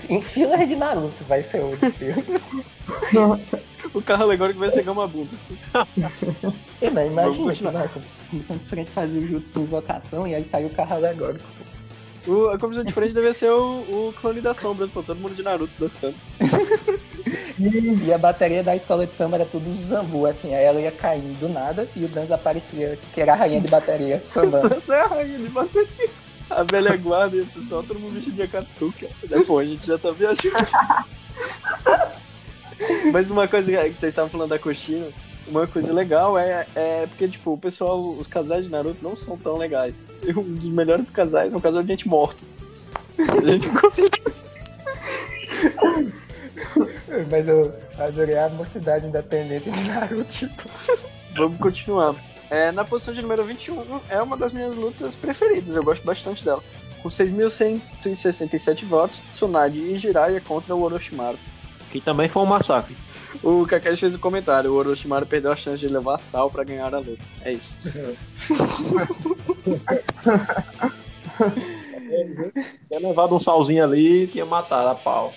Em fila de Naruto vai ser o desfile. *laughs* O carro alegórico vai ser Gamabunda. Assim. *laughs* E, mas imagina que vai começando de frente fazer o jutsu de invocação e aí sai o carro alegórico. O, a comissão de frente deve ser o, o clone da sombra, pô. Todo mundo de Naruto dançando. *laughs* E a bateria da escola de samba era tudo zambu, assim, aí ela ia caindo do nada e o Danzo aparecia, que era a rainha de bateria, sambando. É a rainha de bateria. A velha guarda e esse só todo mundo vestido de Akatsuki. Pô, a gente já tá viajando. *laughs* Mas uma coisa que vocês estavam falando da Kushina, uma coisa legal é, é porque, tipo, o pessoal, os casais de Naruto não são tão legais. E um dos melhores casais é um casal de gente morta. A gente *laughs* Mas eu adorei a mocidade independente de Naruto, tipo. Vamos continuar. É, na posição de número 21, é uma das minhas lutas preferidas, eu gosto bastante dela. Com 6.167 votos, Tsunade e Jiraiya contra o Orochimaru. que também foi um massacre. O Kakashi fez um comentário, o Orochimaru perdeu a chance de levar sal pra ganhar a luta. É isso. *laughs* Tinha levado um salzinho ali e tinha matado a pau.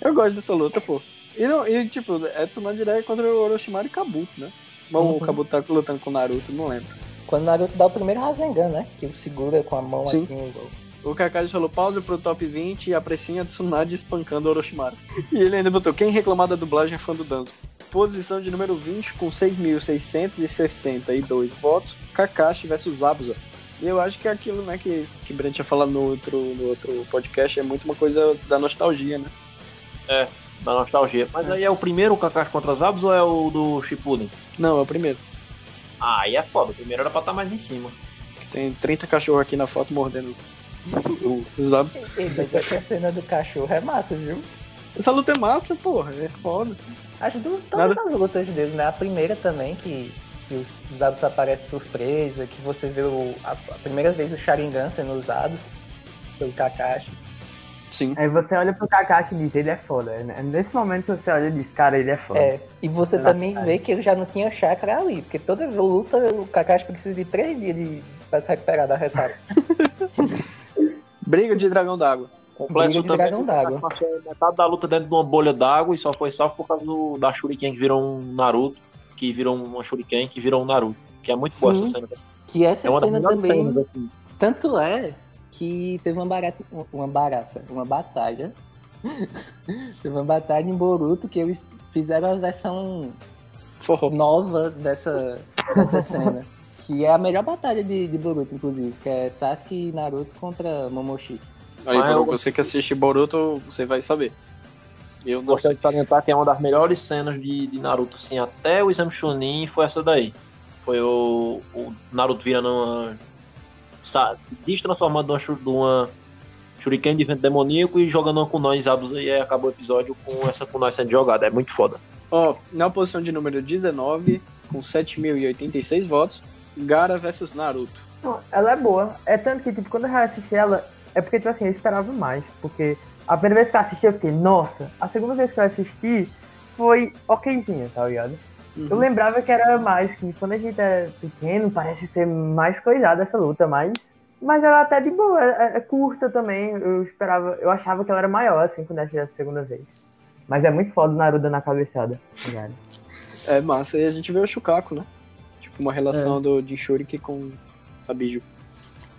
Eu gosto dessa luta, pô. E, não, e tipo, é Tsunade Jiraiya contra o Orochimaru e Kabuto, né? Ou o Kabuto tá lutando com o Naruto, não lembro. Quando Naruto dá o primeiro Rasengan, né? Que ele segura com a mão Sim. assim. o- O Kakashi falou pausa pro top 20 e a precinha Tsunade espancando o Orochimaru. E ele ainda botou, quem reclamar da dublagem é fã do Danzo. Posição de número 20 com 6.662 votos, Kakashi versus Abusa. E eu acho que é aquilo né, que, que Brent tinha falado no outro, no outro podcast, é muito uma coisa da nostalgia, né? Da nostalgia. Mas aí é o primeiro Kakashi contra os Abs ou é o do Shippuden? Não, é o primeiro. Ah, aí é foda. O primeiro era pra estar mais em cima. Tem 30 cachorros aqui na foto mordendo o- os. Ei, mas essa cena do cachorro é massa, viu? Essa luta é massa, porra, é foda. Acho que todas Nada- as lutas dele, né? A primeira também, que, que os, os Abus aparecem surpresa, que você vê o, a, a primeira vez o Sharingan sendo usado pelo Kakashi. Sim. Aí você olha pro Kakashi e diz, ele é foda. né? Nesse momento você olha e diz, cara, ele é foda. É, e você Será também é? vê que ele já não tinha chakra ali, porque toda luta o Kakashi precisa de três dias de, pra se recuperar da ressaca. *laughs* Briga de dragão d'água. Complexo Briga de dragão d'água. Metade da luta dentro de uma bolha d'água e só foi salvo por causa do, da Shuriken que virou um Naruto, que virou uma Shuriken que virou um Naruto. Que é muito boa Sim. essa cena. Que essa É cena também. cenas, assim. Tanto é que teve uma barata, uma barata, uma batalha. *laughs* teve uma batalha em Boruto que eles fizeram a versão Forró. nova dessa, dessa cena. Que é a melhor batalha de, de Boruto, inclusive, que é Sasuke e Naruto contra Momoshi. Aí, Mas eu- você que assiste Boruto, você vai saber. Eu não Gostaria de salientar que é uma das melhores cenas de, de Naruto, assim, até o Exame Chunin foi essa daí. Foi o, o Naruto virando uma. Se destransformando de uma, Shu- de uma Shuriken de vento demoníaco e jogando uma kunai Zabuza e aí acabou o episódio com essa kunai sendo jogada. É muito foda. Ó, na posição de número 19, com 7.086 votos, Gara versus Naruto. Não, ela é boa. É tanto que, tipo, quando eu assisti ela, é porque, tipo assim, eu esperava mais. Porque a primeira vez que eu assisti, eu fiquei, nossa. A segunda vez que eu assisti, foi okzinha, tá ligado? Uhum. Eu lembrava que era mais, que quando a gente é pequeno, parece ser mais coisada essa luta, mas. Mas ela até de boa, é, é curta também. Eu esperava, eu achava que ela era maior, assim, quando assisti a segunda vez. Mas é muito foda o Naruto na cabeçada, tá? É massa. E a gente vê o Shukaku, né? Tipo, uma relação do Jinchuriki com a Biju.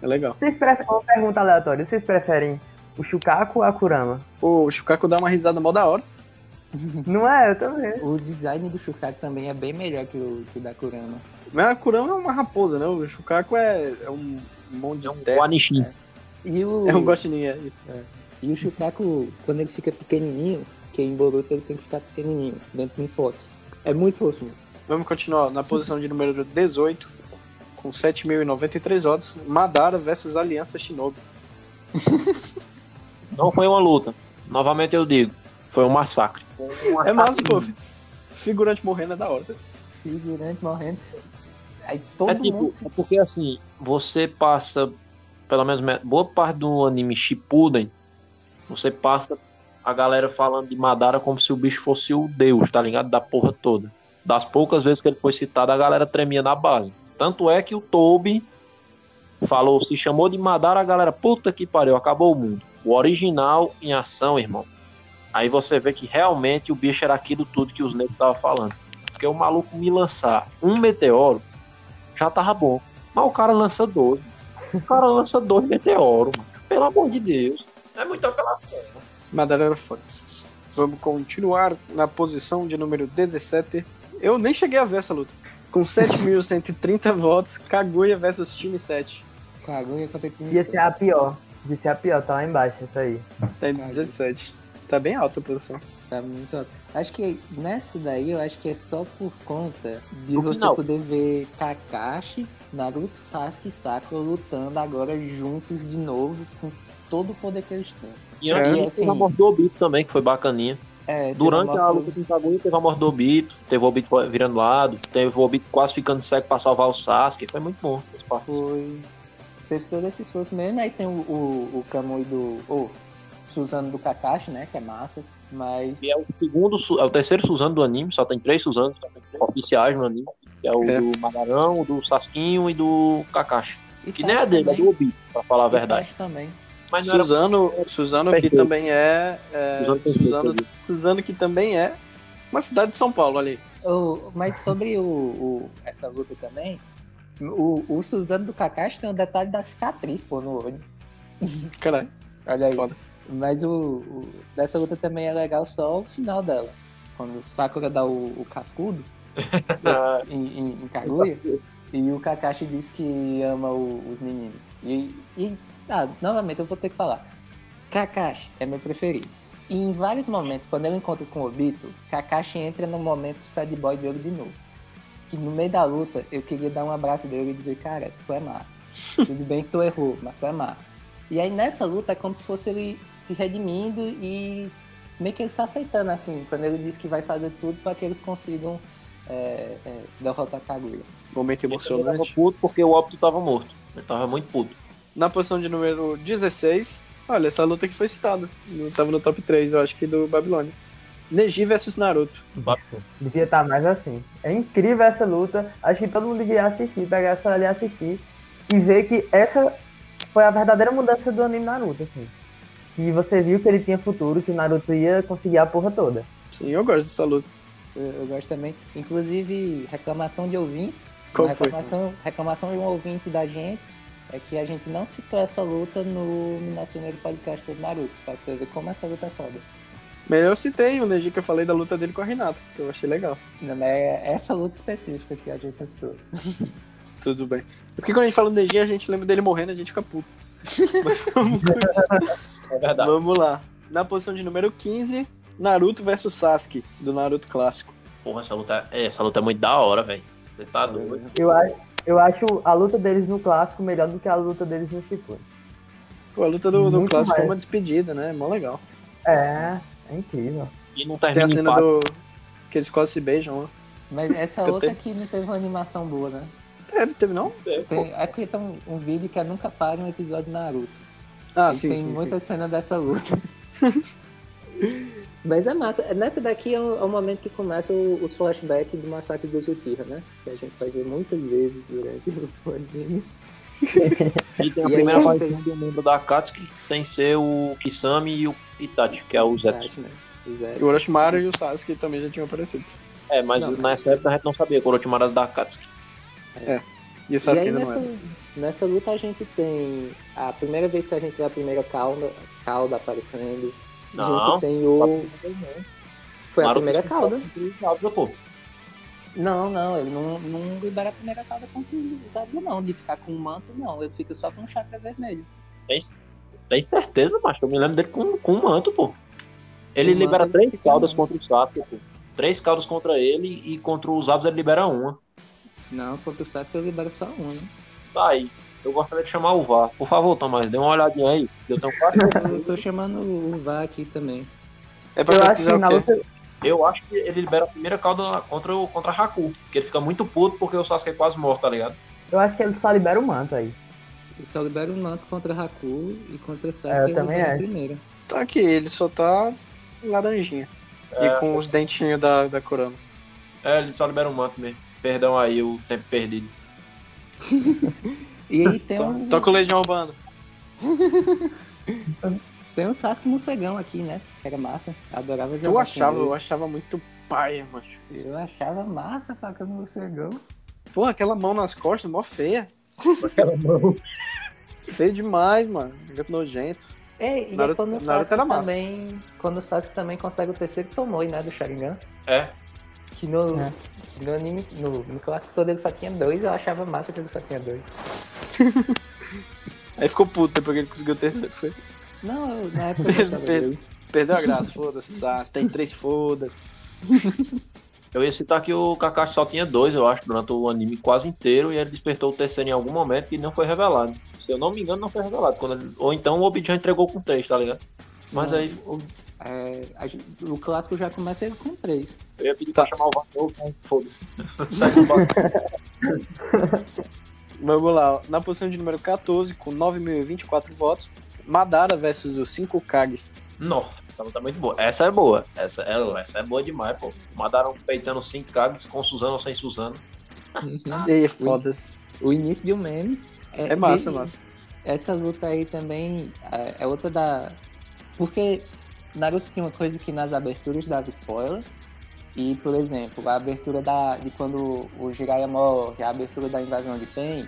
É legal. Vocês preferem, uma pergunta aleatória, vocês preferem o Shukaku ou a Kurama? O Shukaku dá uma risada mó da hora. *laughs* Não é? Eu também. O design do Shukaku também é bem melhor que o, que o da Kurama. Mas a Kurama é uma raposa, né? O Shukaku é, é um monte de É um terra. Guanishin. E o, É um gostinho, é isso. e o Shukaku, quando ele fica pequenininho, que em Boruto ele tem que ficar pequenininho, dentro de um pote. É muito fofinho. Vamos continuar na posição de número 18, com 7.093 votos. Madara versus Aliança Shinobi. Não foi uma luta. Novamente eu digo. Foi um massacre. É massa, pô. Figurante morrendo é da hora. Figurante morrendo. Aí todo É tipo, mundo se é porque assim, você passa, pelo menos me- boa parte do anime Shippuden, você passa a galera falando de Madara como se o bicho fosse o deus, tá ligado? Da porra toda. Das poucas vezes que ele foi citado, a galera tremia na base. Tanto é que o Toby falou, se chamou de Madara, a galera, puta que pariu, acabou o mundo. O original em ação, irmão. Aí você vê que realmente o bicho era aquilo tudo que os negros estavam falando. Porque o maluco me lançar um meteoro já tava bom. Mas o cara lança dois. O cara lança dois meteoros, mano. Pelo amor de Deus. É muita apelação. né? Madara era foda. Vamos continuar na posição de número 17. Eu nem cheguei a ver essa luta. Com 7.130 votos, Kaguya versus time 7. Kaguya contra time Ia ser a pior. Ia ser a pior, tá lá embaixo, isso aí. Tá em 17. Tá bem alta a posição. Tá muito alto. Acho que nessa daí eu acho que é só por conta de você final. poder ver Kakashi, Naruto, Sasuke e Sakura lutando agora juntos de novo com todo o poder que eles têm. E antes É, disso, teve a assim. morte do Obito também, que foi bacaninha. É, Durante a morte luta com o Kaguya, teve a morte do Obito. Teve o Obito virando lado. Teve o Obito quase ficando cego pra salvar o Sasuke. Foi muito bom. Foi. Fez todo esse esforço mesmo. Aí tem o, o, o Kamui do. Ou Suzano do Kakashi, né? Que é massa. Mas. E é o segundo, é o terceiro Suzano do anime. Só tem três Suzanos oficiais no anime. Que é o É. do Madarão, o do Sasquinho e do Kakashi. E Que Itachi nem é dele, é também. do Obito, pra falar a verdade. Itachi também. Mas não era Suzano, Suzano que Perfeito. também é. é Suzano perfeito, Suzano. Suzano que também é uma cidade de São Paulo ali. O- mas sobre o, o- essa luta também, o, o Suzano do Kakashi tem um detalhe da cicatriz, pô, no olho. Caralho. Olha aí. Foda. Mas o, o- dessa luta também é legal só o final dela. Quando o Sakura dá o, o cascudo *laughs* Ah, em, em, em Kaguya e o Kakashi diz que ama o- os meninos. E, e ah, novamente eu vou ter que falar. Kakashi é meu preferido. E em vários momentos, quando eu encontro com o Obito, Kakashi entra no momento sad boy dele de novo. Que no meio da luta eu queria dar um abraço dele e dizer, cara, tu é massa. *laughs* Tudo bem que tu errou, mas tu é massa. E aí nessa luta é como se fosse ele se redimindo e meio que ele se aceitando assim, quando ele diz que vai fazer tudo para que eles consigam é, é, derrotar Kaguya. Momento Ele tava emocionante. puto porque o Obito tava morto. Ele tava muito puto. Na posição de número 16, olha, essa luta que foi citada. Eu Tava no top 3, eu acho que do Babilônia. Neji versus Naruto. Devia estar mais assim. É incrível essa luta. Acho que todo mundo devia assistir, pegar essa ali e assistir. E ver que essa foi a verdadeira mudança do anime Naruto, assim. Que você viu que ele tinha futuro, que o Naruto ia conseguir a porra toda. Sim, eu gosto dessa luta. Eu, eu gosto também. Inclusive, reclamação de ouvintes. Qual Uma foi? reclamação, reclamação de um ouvinte da gente é que a gente não citou essa luta no, no nosso primeiro podcast do Naruto, pra você ver como essa luta é foda. Mas eu citei o Neji que eu falei da luta dele com a Renata, que eu achei legal. Não, mas é essa luta específica que a gente citou. *laughs* Tudo bem. Porque quando a gente fala do Neji, a gente lembra dele morrendo, a gente fica puto. Mas *laughs* vamos, *laughs* É verdade. vamos lá. Na posição de número 15, Naruto versus Sasuke, do Naruto clássico. Porra, essa luta, é- essa luta é muito da hora, velho. Você tá doido. Eu acho, eu acho a luta deles no clássico melhor do que a luta deles no Shippuden. Pô, a luta do, do clássico é mais. uma despedida, né? Mó legal. É, é incrível. E não Tem a cena do. que eles quase se beijam lá. Mas essa outra aqui não teve uma animação boa, né? Teve, teve não? Tem, é porque tem um, um vídeo que é Nunca Pare um episódio de Naruto. Ah, e sim, tem sim, muita sim. cena dessa luta. *laughs* Mas é massa. Nessa daqui é o, é o momento que começa o- os flashbacks do massacre do Zutira, né? Que a gente vai ver muitas vezes durante o *laughs* anime. *laughs* E tem a E primeira aparição de um membro da Akatsuki sem ser o Kisame e o Itachi, que é o Zé. Acho, né? Exato. O Orochimaru e o Sasuke também já tinham aparecido. É, mas Não, nessa época a gente não sabia que o Orochimaru era da Akatsuki. E o E Sasuke aí ainda nessa, não era. Nessa luta a gente tem a primeira vez que a gente vê a primeira cauda, cauda aparecendo. A Não. gente tem o. Foi a primeira cauda. Não, não, ele não, não libera a primeira cauda contra os Abus, não. De ficar com o manto, não. Ele fica só com o chakra vermelho. Tem, tem certeza, macho? Eu me lembro dele com, com um manto, pô. Ele Com libera manto ele três fica caudas contra o Sasuke, pô. Três caudas contra ele e contra os Abus ele libera uma. Não, contra o Sasuke ele libera só um, né? Tá aí. Eu gostaria de chamar o VAR. Por favor, Tomás, dê uma olhadinha aí. Eu tenho quase *laughs* Eu tô chamando o VAR aqui também. É pra Eu acho pesquisar que na o quê? luta. Eu acho que ele libera a primeira cauda contra o contra Haku. Porque ele fica muito puto porque o Sasuke é quase morto, tá ligado? Eu acho que ele só libera o manto aí. Ele só libera o manto contra Haku e contra É, Sasuke eu ele também acho. primeira. Tá aqui, ele só tá laranjinha. É. E com os dentinhos da, da Kurama. É, ele só libera o manto mesmo. Perdão aí o tempo perdido. *laughs* E aí tem um, Toca o Legião Urbano. *laughs* tem um Sasuke morcegão aqui, né? Era massa. Adorava jogar Eu com achava, ele. eu achava muito paia, mano. Eu achava massa a faca do morcegão. Porra, aquela mão nas costas, mó feia. *laughs* Aquela mão. Feio demais, mano. Muito nojento. É, e Naruto- quando o Sasuke também. Quando o Sasuke também consegue o terceiro Tomoe, né? Do Sharingan. É. Que no, É. no anime, no, no clássico todo ele só tinha dois, eu achava massa que ele só tinha dois. Aí ficou puto depois que ele conseguiu o terceiro. Foi. Não, eu- na *laughs* época eu dele. Perdeu a graça, foda-se, Sasuke. Tem três fodas. Eu ia citar que o Kakashi só tinha dois, eu acho, durante o anime quase inteiro, e ele despertou o terceiro em algum momento e não foi revelado. Se eu não me engano, não foi revelado. Quando ele- Ou então o Obid já entregou com três, tá ligado? Mas Não. aí É, a gente- o clássico já começa ele com três. eu ia pedir pra chamar o Vator, mas foda-se. Segue o barco. Vamos lá, na posição de número 14, com 9.024 votos, Madara versus os 5 Kages. Nossa, essa luta é muito boa. Essa é boa. Essa é, essa é boa demais, pô. Madaram peitando 5 Kages com Suzano ou sem Suzano. E aí, foda. O início de um meme. É massa, e- massa. Essa luta aí também é, é outra da. Porque Naruto tinha uma coisa que nas aberturas dava spoiler. E, por exemplo, a abertura da, de quando o Jiraiya morre, a abertura da invasão de Pen,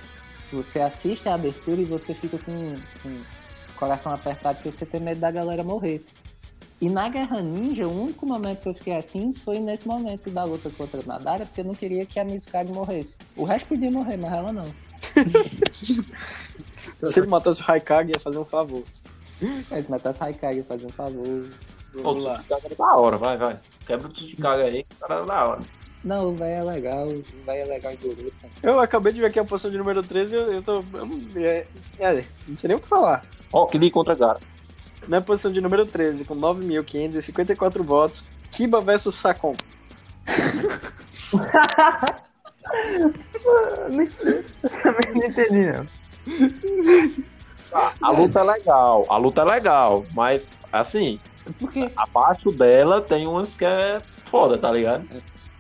você assiste a abertura e você fica com, com o coração apertado porque você tem medo da galera morrer. E na Guerra Ninja, o único momento que eu fiquei assim foi nesse momento da luta contra a Madara, porque eu não queria que a Mizukage morresse. O resto podia morrer, mas ela não. *laughs* Se ele matasse o Raikage, ia fazer um favor. *laughs* Mas matasse Raikage, fazer um favor. Vamos lá. era da hora, vai, vai. Quebra tudo de carga aí, cara era da hora. Não, o velho é legal, o velho é legal em Boruto. Eu acabei de ver aqui a posição de número 13 e eu, eu tô. Eu não, é, é, não sei nem o que falar. Ó, que li contra Gara. Na posição de número 13, com 9.554 votos, Kiba versus Sakon. *laughs* Também não entendi, não. *laughs* A luta é legal, a luta é legal, mas assim, Porque, abaixo dela tem umas que é foda, tá ligado?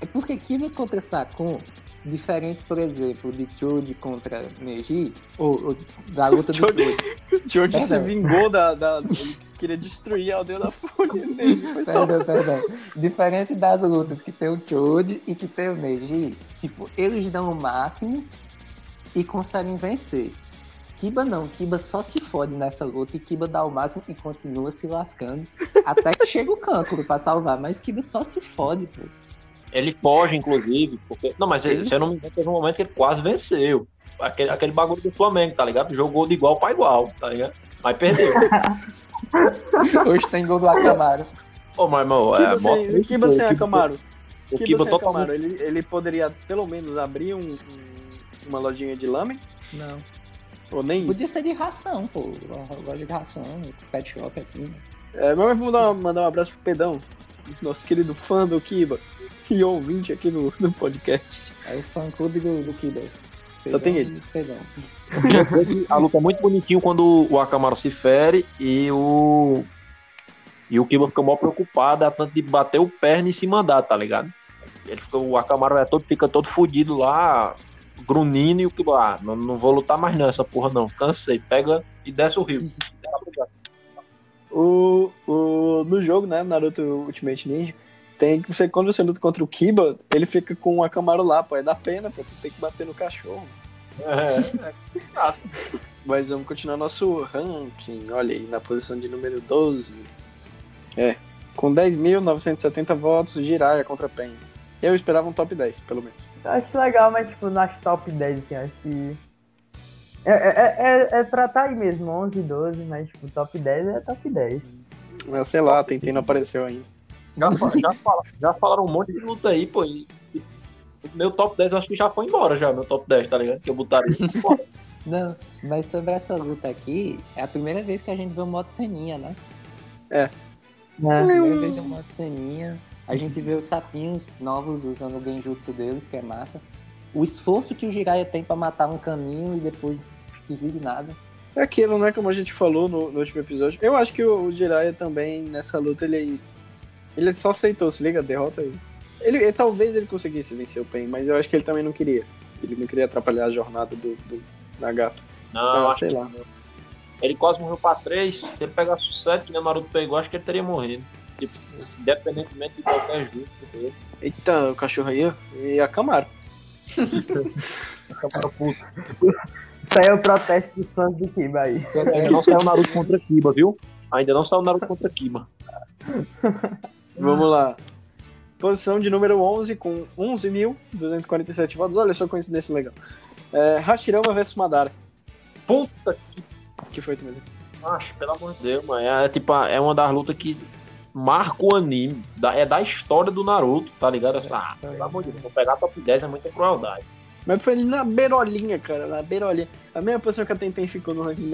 é porque Kiba contra Sakun, diferente, por exemplo, de Choji contra Neji, ou, ou da luta do Choji. Choji. Se vingou da, da. Queria destruir a aldeia da Fúria. Foi só. Perdão, perdão. Diferente das lutas que tem o Choji e que tem o Neji, tipo, eles dão o máximo e conseguem vencer. Kiba não, Kiba só se fode nessa luta e Kiba dá o máximo e continua se lascando. *laughs* Até que chega o Kankuro pra salvar, mas Kiba só se fode, pô. Ele foge, inclusive, porque. Não, mas ele, se eu não me engano, teve um momento que ele quase venceu. Aquele, aquele bagulho do Flamengo, tá ligado? Jogou de igual pra igual, tá ligado? Mas perdeu. *laughs* Hoje tem gol do Akamaru. Ô, mas, irmão, é, sem, mostra- Kiba sem Akamaru. O Kiba totalmente. Ele, ele poderia, pelo menos, abrir um- um- uma lojinha de lamen. Não. Ou nem isso. Podia ser de ração, pô. Loja de ração, pet shop, assim. né? É, mas vamos dar mandar um abraço pro Pedão, nosso querido fã do Kiba e ouvinte aqui no, no podcast. Aí o fã clube do, do Kiba. Só tem ele. Perdão. A luta é muito bonitinho quando o Akamaru se fere e o. E o Kiba fica mó preocupado a tanto de bater o perna e se mandar, tá ligado? Ele fica, o Akamaru é todo, fica todo fudido lá, grunhindo, e o Kiba, ah, não, não vou lutar mais não, essa porra não, cansei, pega e desce o rio. O, o, no jogo, né, Naruto Ultimate Ninja, tem que você, quando você luta contra o Kiba, ele fica com o Akamaru lá, pô, é da pena, pô, tem que bater no cachorro. É, *laughs* Mas vamos continuar nosso ranking. Olha aí, na posição de número 12. É. Com 10.970 votos, Jiraiya contra Pen. Eu esperava um top 10, pelo menos. Eu acho legal, mas tipo, nas top 10, assim, acho que. É, é, é, é pra tá aí mesmo, 11, 12, mas tipo, top 10 é top 10. Mas, sei lá, tentei não apareceu ainda. Já, já, fala- já falaram um monte de luta aí, pô. E, e meu top 10 eu acho que já foi embora já, meu top 10, tá ligado? Que eu botaria fora. *laughs* Não, mas sobre essa luta aqui, é a primeira vez que a gente vê o modo ceninha, né? Né? Primeira vez o modo ceninha. A gente vê os sapinhos novos usando o genjutsu deles, que é massa. O esforço que o Jiraiya tem pra matar um caminho e depois servir de nada. É aquilo, né? Como a gente falou no, no último episódio. Eu acho que o, o Jiraiya também, nessa luta, ele. Ele só aceitou, se liga, a derrota aí. Ele, ele- talvez ele conseguisse vencer o Pen, mas eu acho que ele também não queria. Ele não queria atrapalhar a jornada do, do Nagato. Não, Ah, sei lá. não. Ele quase morreu pra 3. Se ele pegasse o 7 que o Naruto pegou, acho que ele teria morrido. Tipo, independentemente de qualquer justo dele. Eita, o cachorro aí, ó. E a Camaro. Acabou puto. Isso aí é o protesto dos fãs do Kiba aí. Ainda não saiu Naruto contra Kiba, viu? Ainda não saiu Naruto contra Kiba. *laughs* Vamos lá. Posição de número 11 com 11.247 votos. Olha só coincidência legal. É, Hashirama vs Madara. Puta que Que foi tu mesmo? macho, pelo amor de Deus, mano. É, tipo, é uma das lutas que marca o anime. Da, é da história do Naruto, tá ligado? Essa, ah, pelo amor de Deus, vou pegar top 10 é muita crueldade. Mas foi ali na beirolinha, cara. Na beirolinha. A mesma posição que a Tenten ficou no ranking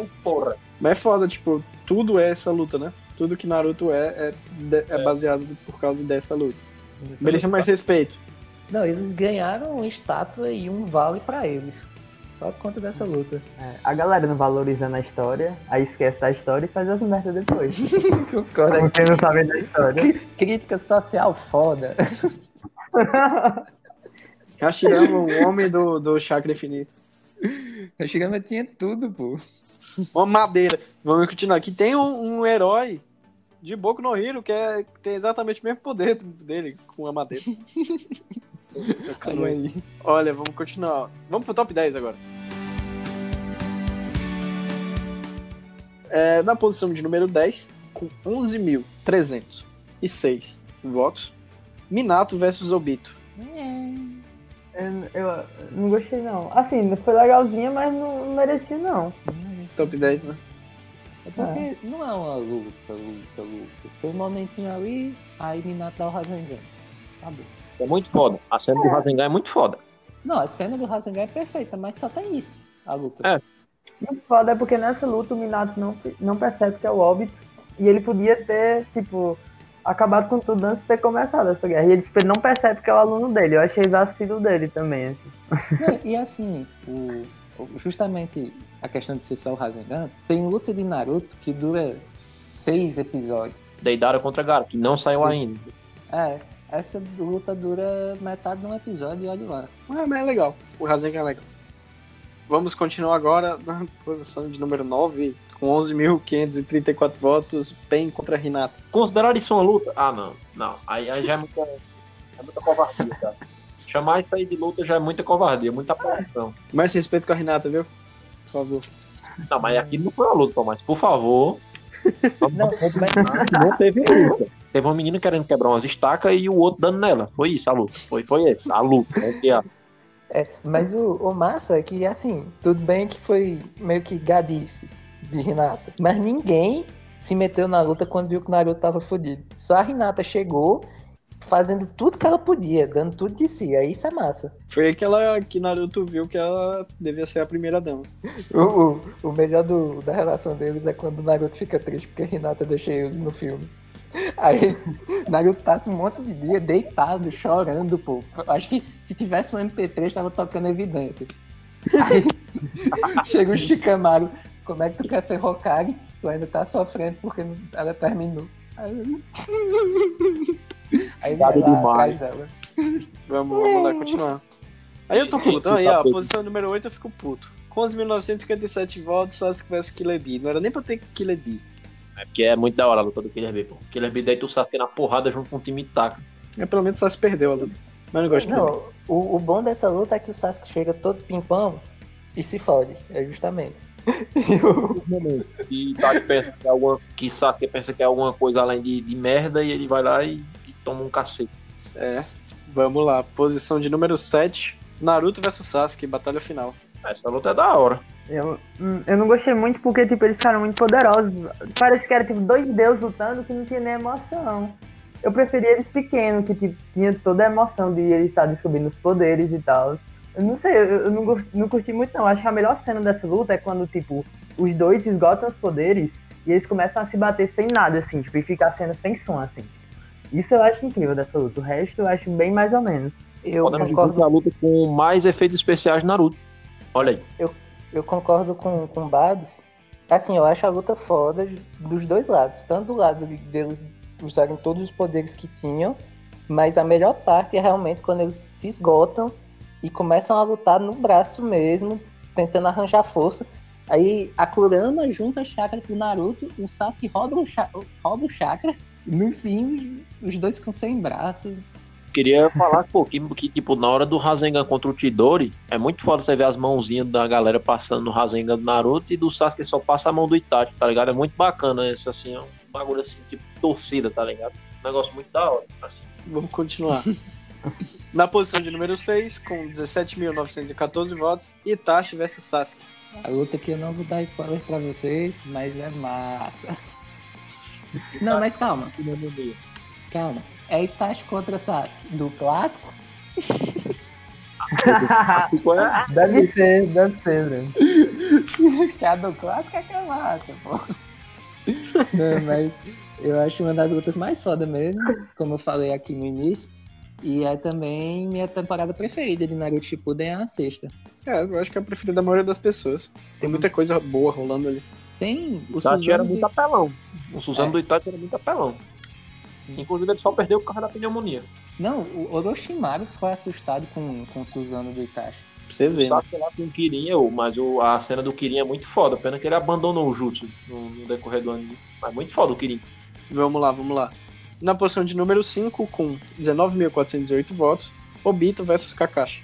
um *laughs* porra. Mas é foda, tipo, tudo é essa luta, né? Tudo que Naruto é é, de- é baseado por causa dessa luta. Merecia mais respeito. Não, eles ganharam uma estátua e um vale pra eles. Só por conta dessa luta. É, a galera não valorizando a história, aí esquece da história e faz as merdas depois. *laughs* Concordo. Como quem não sabe da história. Crítica social foda. *laughs* Hashirama, o homem do, do chakra infinito. O Shigama tinha tudo, pô. Uma madeira. Vamos continuar. Aqui tem um, um herói de Boku no Hero que, é, que tem exatamente o mesmo poder dele com a madeira. *laughs* *laughs* Calma aí. Olha, vamos continuar. Vamos pro top 10 agora. É, na posição de número 10, com 11.306 votos, Minato versus Obito. Eu, eu não gostei não. Assim, foi legalzinha, mas não, não merecia não. Top 10, né? É porque não é uma luta, luta, luta. Foi um momentinho ali, aí Minato dá o Rasengan. Acabou. É muito foda. A cena do Rasengan é muito foda. Não, a cena do Rasengan é perfeita, mas só tem isso, a luta. É. O foda é porque nessa luta o Minato não, não percebe que é o óbito. E ele podia ter, tipo, acabado com tudo antes de ter começado essa guerra. E ele, tipo, ele não percebe que é o aluno dele. Eu achei vacilo dele também, assim. *laughs* Não, e assim, o, o- justamente a questão de ser só o Rasengan, tem luta de Naruto que dura seis episódios. Deidara contra Gara, que não saiu ainda. É, essa luta dura metade de um episódio e olha lá. Ah, mas é legal. O Rasengan é legal. Vamos continuar agora na *laughs* posição de número 9, com 11.534 votos, Pen contra Hinata. Considerar isso uma luta? Ah, não. Não. Aí, aí já é muita, é muita covardia, cara. Chamar isso aí de luta já é muita covardia, muita apelação. Mais respeito com a Hinata, viu? Por favor. Não, mas aqui não foi uma luta, Tomás. Por favor. *laughs* Não, não teve luta. Teve uma menina querendo quebrar umas estacas e o outro dando nela. Foi isso a luta. Foi, foi a luta. né? Que a- É, mas o, o massa é que, assim, tudo bem que foi meio que gadice de Hinata, mas ninguém se meteu na luta quando viu que o Naruto tava fodido. Só a Hinata chegou, fazendo tudo que ela podia, dando tudo de si. Aí isso é massa. Foi aí que, ela, que Naruto viu que ela devia ser a primeira dama. O, o, o melhor do, da relação deles é quando o Naruto fica triste porque Hinata deixa eles no filme. Aí Naruto passa um monte de dia deitado, chorando, pô. Acho que se tivesse um MP3, tava tocando evidências. Aí *laughs* chega o Shikamaru, como é que tu quer ser Hokage? Se tu ainda tá sofrendo porque ela terminou. Aí, aí vai lá atrás dela. Vamos, vamos lá, continuar. Aí eu tô *laughs* puto. Aí, ó, posição número 8 eu fico puto. Com os 1957 votos, Sasuke vs Killer Bee. Não era nem pra ter Killer Bee. É porque é muito da hora a luta do Killer Bee, pô. Killer Bee daí tu Sasuke na porrada junto com o time Itaca. É, pelo menos o Sasuke perdeu a luta. Mas eu não gosto Não, o, o bom dessa luta é que o Sasuke chega todo pimpão e se fode. É justamente. *laughs* E o- Itachi pensa que, é alguma, que Sasuke pensa que é alguma coisa além de, de merda e ele vai lá e, e toma um cacete. É, vamos lá. Posição de número 7. Naruto vs Sasuke, batalha final. Essa luta é da hora. Eu, hum, eu não gostei muito porque, tipo, eles ficaram muito poderosos. Parece que era, tipo, dois deuses lutando que não tinha nem emoção. Eu preferia eles pequenos, que, tipo, tinha toda a emoção de eles estar descobrindo os poderes e tal. Eu não sei, eu, eu não, gost- não curti muito não. Acho que a melhor cena dessa luta é quando, tipo, os dois esgotam os poderes e eles começam a se bater sem nada, assim, tipo, e fica a cena sem som, assim. Isso eu acho incrível dessa luta. O resto eu acho bem mais ou menos. Eu Podemos dizer que concordo, é a luta com mais efeitos especiais de Naruto. Olha aí. eu concordo com, com o Babs. Assim, eu acho a luta foda dos dois lados. Tanto do lado de- deles usarem todos os poderes que tinham, mas a melhor parte é realmente quando eles se esgotam e começam a lutar no braço mesmo, tentando arranjar força. Aí a Kurama junta a chakra pro Naruto, o Sasuke rouba o, cha- rouba o chakra, no fim os dois ficam sem braço. Queria falar, pô, que, que, tipo, na hora do Rasengan contra o Chidori, é muito foda você ver as mãozinhas da galera passando no Rasengan do Naruto e do Sasuke só passa a mão do Itachi, tá ligado? É muito bacana isso, assim, é um bagulho assim, tipo, torcida, tá ligado? Um negócio muito da hora, assim. Vamos continuar. *laughs* Na posição de número 6, com 17.914 votos, Itachi vs Sasuke. A luta que eu não vou dar spoiler pra vocês, mas é massa. Não, mas calma, calma. É Itachi contra Sasuke do clássico? É, *laughs* deve ser, deve ser, Bruno. que a do clássico é que é massa, pô. Não, mas eu acho uma das lutas mais foda mesmo, como eu falei aqui no início. E é também minha temporada preferida de Naruto Shippuden é a sexta. É, eu acho que é a preferida da maioria das pessoas. Tem muita coisa boa rolando ali. Tem o Itachi era Suzano muito de... apelão. O Suzano É. do Itachi era muito apelão. Inclusive ele só perdeu por causa da pneumonia. Não, o Orochimaru foi assustado com, com o Suzano do Itachi. Pra você O ver. Né? Lá com o Kirin, mas o- a cena do Kirin é muito foda. Pena que ele abandonou o Jutsu no, no decorrer do anime. Mas muito foda o Kirin. Vamos lá, vamos lá. Na posição de número 5, com 19.418 votos, Obito versus Kakashi.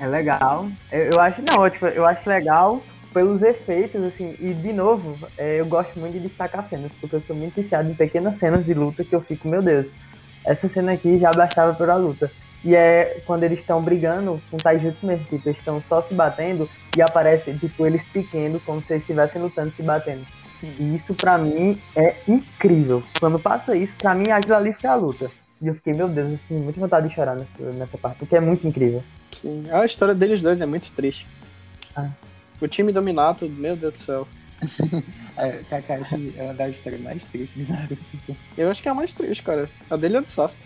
É legal. Eu, eu acho, não, tipo, eu acho legal pelos efeitos, assim, e de novo, é, eu gosto muito de destacar cenas, porque eu sou muito viciado em pequenas cenas de luta que eu fico, meu Deus, essa cena aqui já bastava pela luta. E é quando eles estão brigando com Taijutsu mesmo, tipo, eles estão só se batendo e aparece, tipo, eles pequenos, como se eles estivessem lutando, se batendo. E isso pra mim é incrível. Quando passa isso, pra mim aquilo ali foi a luta. E eu fiquei, meu Deus, eu tenho muita vontade de chorar nessa, nessa parte, porque é muito incrível. Sim, a história deles dois é muito triste. Ah. O time dominato, meu Deus do céu. *laughs* É, Kakashi é uma das histórias mais tristes de Naruto. Eu acho que é a mais triste, cara. A dele é do Sasuke.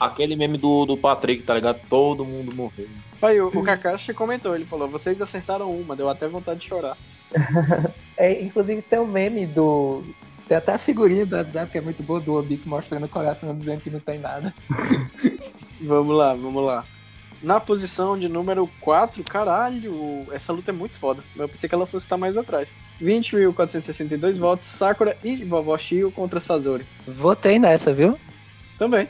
Aquele meme do, do Patrick, tá ligado? Todo mundo morreu. Aí o, o Kakashi comentou, ele falou, vocês acertaram uma, deu até vontade de chorar. *laughs* É, inclusive tem um meme do. Tem até a figurinha do WhatsApp que é muito boa do Obito mostrando o coração dizendo que não tem nada. Vamos lá, vamos lá. Na posição de número 4, caralho, essa luta é muito foda. Eu pensei que ela fosse estar mais atrás. 20.462 votos, Sakura e Vovó Shio contra Sazori. Votei nessa, viu? Também.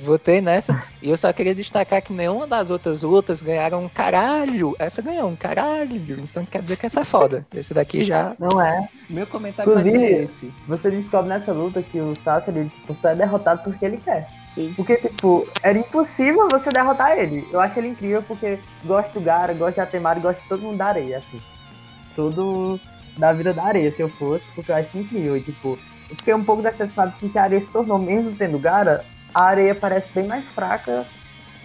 Votei nessa. E eu só queria destacar que nenhuma das outras lutas ganharam um caralho. Essa ganhou um caralho. Então quer dizer que essa é foda. Esse daqui já. Não é? Meu comentário vai ser esse. Você descobre nessa luta que o Sasuke ele, tipo, só é derrotado porque ele quer. Sim. Porque, tipo, era impossível você derrotar ele. Eu acho ele incrível porque gosto do Gara, gosto de Atemaru, gosto de todo mundo da areia, assim. Tudo da vida da areia, se eu fosse, porque eu acho incrível. E, tipo, eu fiquei um pouco decepcionado com que a areia se tornou, mesmo tendo Gara, a areia parece bem mais fraca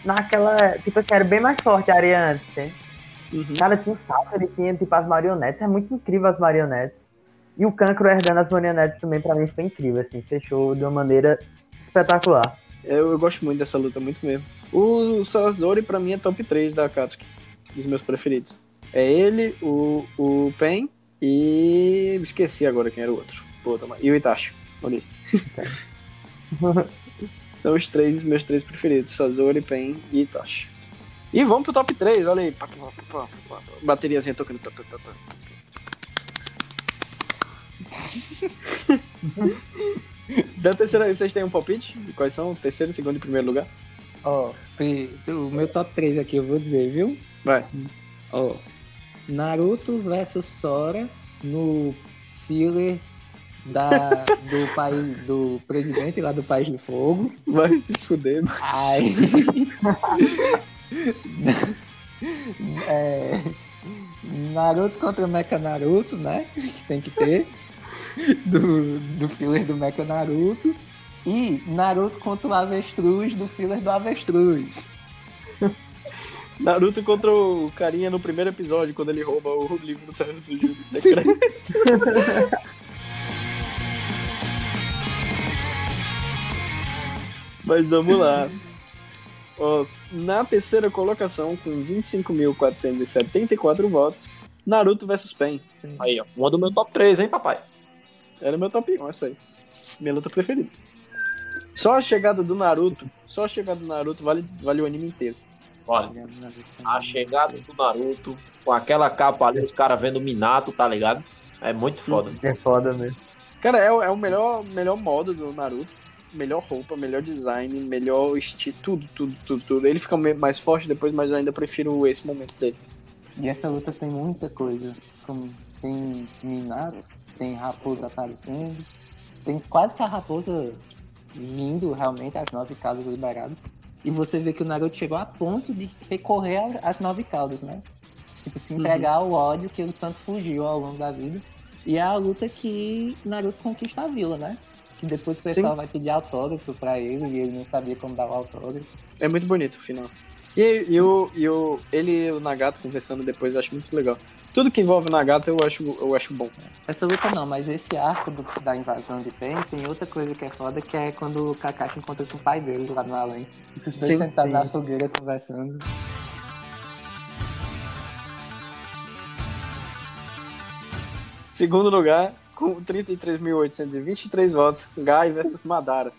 naquela. Tipo assim, era bem mais forte a areia antes, entende? Uhum. Cara, tinha um sapo, ele tinha tipo as marionetes. É muito incrível as marionetes. E o cancro herdando as marionetes também, pra mim, foi incrível, assim. Fechou de uma maneira espetacular. Eu, eu gosto muito dessa luta, muito mesmo. O Sazori, pra mim, é top 3 da Akatsuki. Dos meus preferidos. É ele, o, o Pen e. Esqueci agora quem era o outro. Pô, toma. E o Itachi. Olha aí. *laughs* São os três meus três preferidos: Sazori, Pen e Itachi. E vamos pro top 3, olha aí. Bateriazinha tocando. Tá, tá, tá, *laughs* da terceira, vocês têm um palpite? Quais são? Terceiro, segundo e primeiro lugar? Ó, pri- o meu top 3 aqui eu vou dizer, viu? Vai. Ó, Naruto versus Sora no filler da, do país do presidente lá do País do Fogo. Vai se fuder. mano. Aí. *laughs* É, Naruto contra Mecha Naruto, né? Que tem que ter. Do, do filler do Mecha Naruto. E Naruto contra o Avestruz do filler do Avestruz. Naruto contra o carinha no primeiro episódio, quando ele rouba o livro do *laughs* Jutsu Secreto. Mas vamos lá. Ó, na terceira colocação, com 25.474 votos, Naruto vs Pen. Aí, ó. Uma do meu top 3, hein, papai? Era meu top 1, essa aí. Minha luta preferida. Só a chegada do Naruto, só a chegada do Naruto vale, vale o anime inteiro. Olha, a chegada do Naruto, com aquela capa ali, os caras vendo o Minato, tá ligado? É muito foda. É foda mesmo. Cara, é, o- é o melhor, melhor modo do Naruto. Melhor roupa, melhor design, melhor estilo, tudo, tudo, tudo, tudo. Ele fica mais forte depois, mas eu ainda prefiro esse momento dele. E essa luta tem muita coisa. Como tem Minato, tem Raposa aparecendo, tem quase que a Raposa vindo realmente às nove caudas liberadas. E você vê que o Naruto chegou a ponto de recorrer às nove caudas, né? Tipo, se entregar ao ódio que ele tanto fugiu ao longo da vida. E é a luta que Naruto conquista a vila, né? Que depois o pessoal Sim. vai pedir autógrafo pra ele e ele não sabia como dar o autógrafo. É muito bonito o final. E, e, o, e o, ele e o Nagato conversando depois, eu acho muito legal. Tudo que envolve o Nagato eu acho, eu acho bom. Essa luta não, mas esse arco do- da invasão de Pen tem outra coisa que é foda, que é quando o Kakashi encontra com o pai dele lá no além. E os dois sentados na fogueira conversando. Segundo lugar, com 33.823 votos, Gai versus Madara.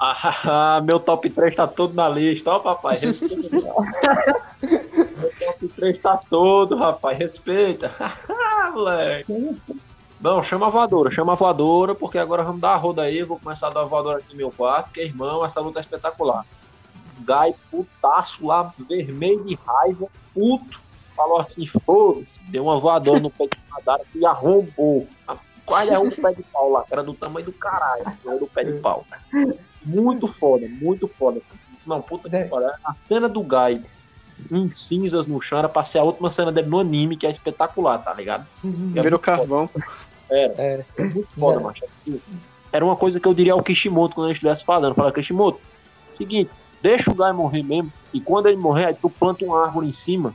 Ah, *laughs* meu top 3 tá todo na lista, ó, papai. Meu top 3 tá todo, rapaz. Respeita. *laughs* Moleque. Não, chama a voadora, chama a voadora, porque agora vamos dar a roda aí. Vou começar a dar a voadora aqui no meu quarto, porque, irmão, essa luta é espetacular. Gai, putaço lá, vermelho de raiva, puto, falou assim: foda deu uma voadora no pé de Madara que arrombou. Quase arrombou o pé de pau lá, que era do tamanho do caralho, não do pé de pau. Muito foda, muito foda. Não, puta que pariu. A cena do Gai em cinzas no chão era pra ser a última cena dele no anime, que é espetacular, tá ligado? É Virou foda. carvão. Era. É. É muito foda, É. macho. Era uma coisa que eu diria ao Kishimoto quando ele estivesse falando. Fala, Kishimoto, seguinte, deixa o Gai morrer mesmo, e quando ele morrer, aí tu planta uma árvore em cima,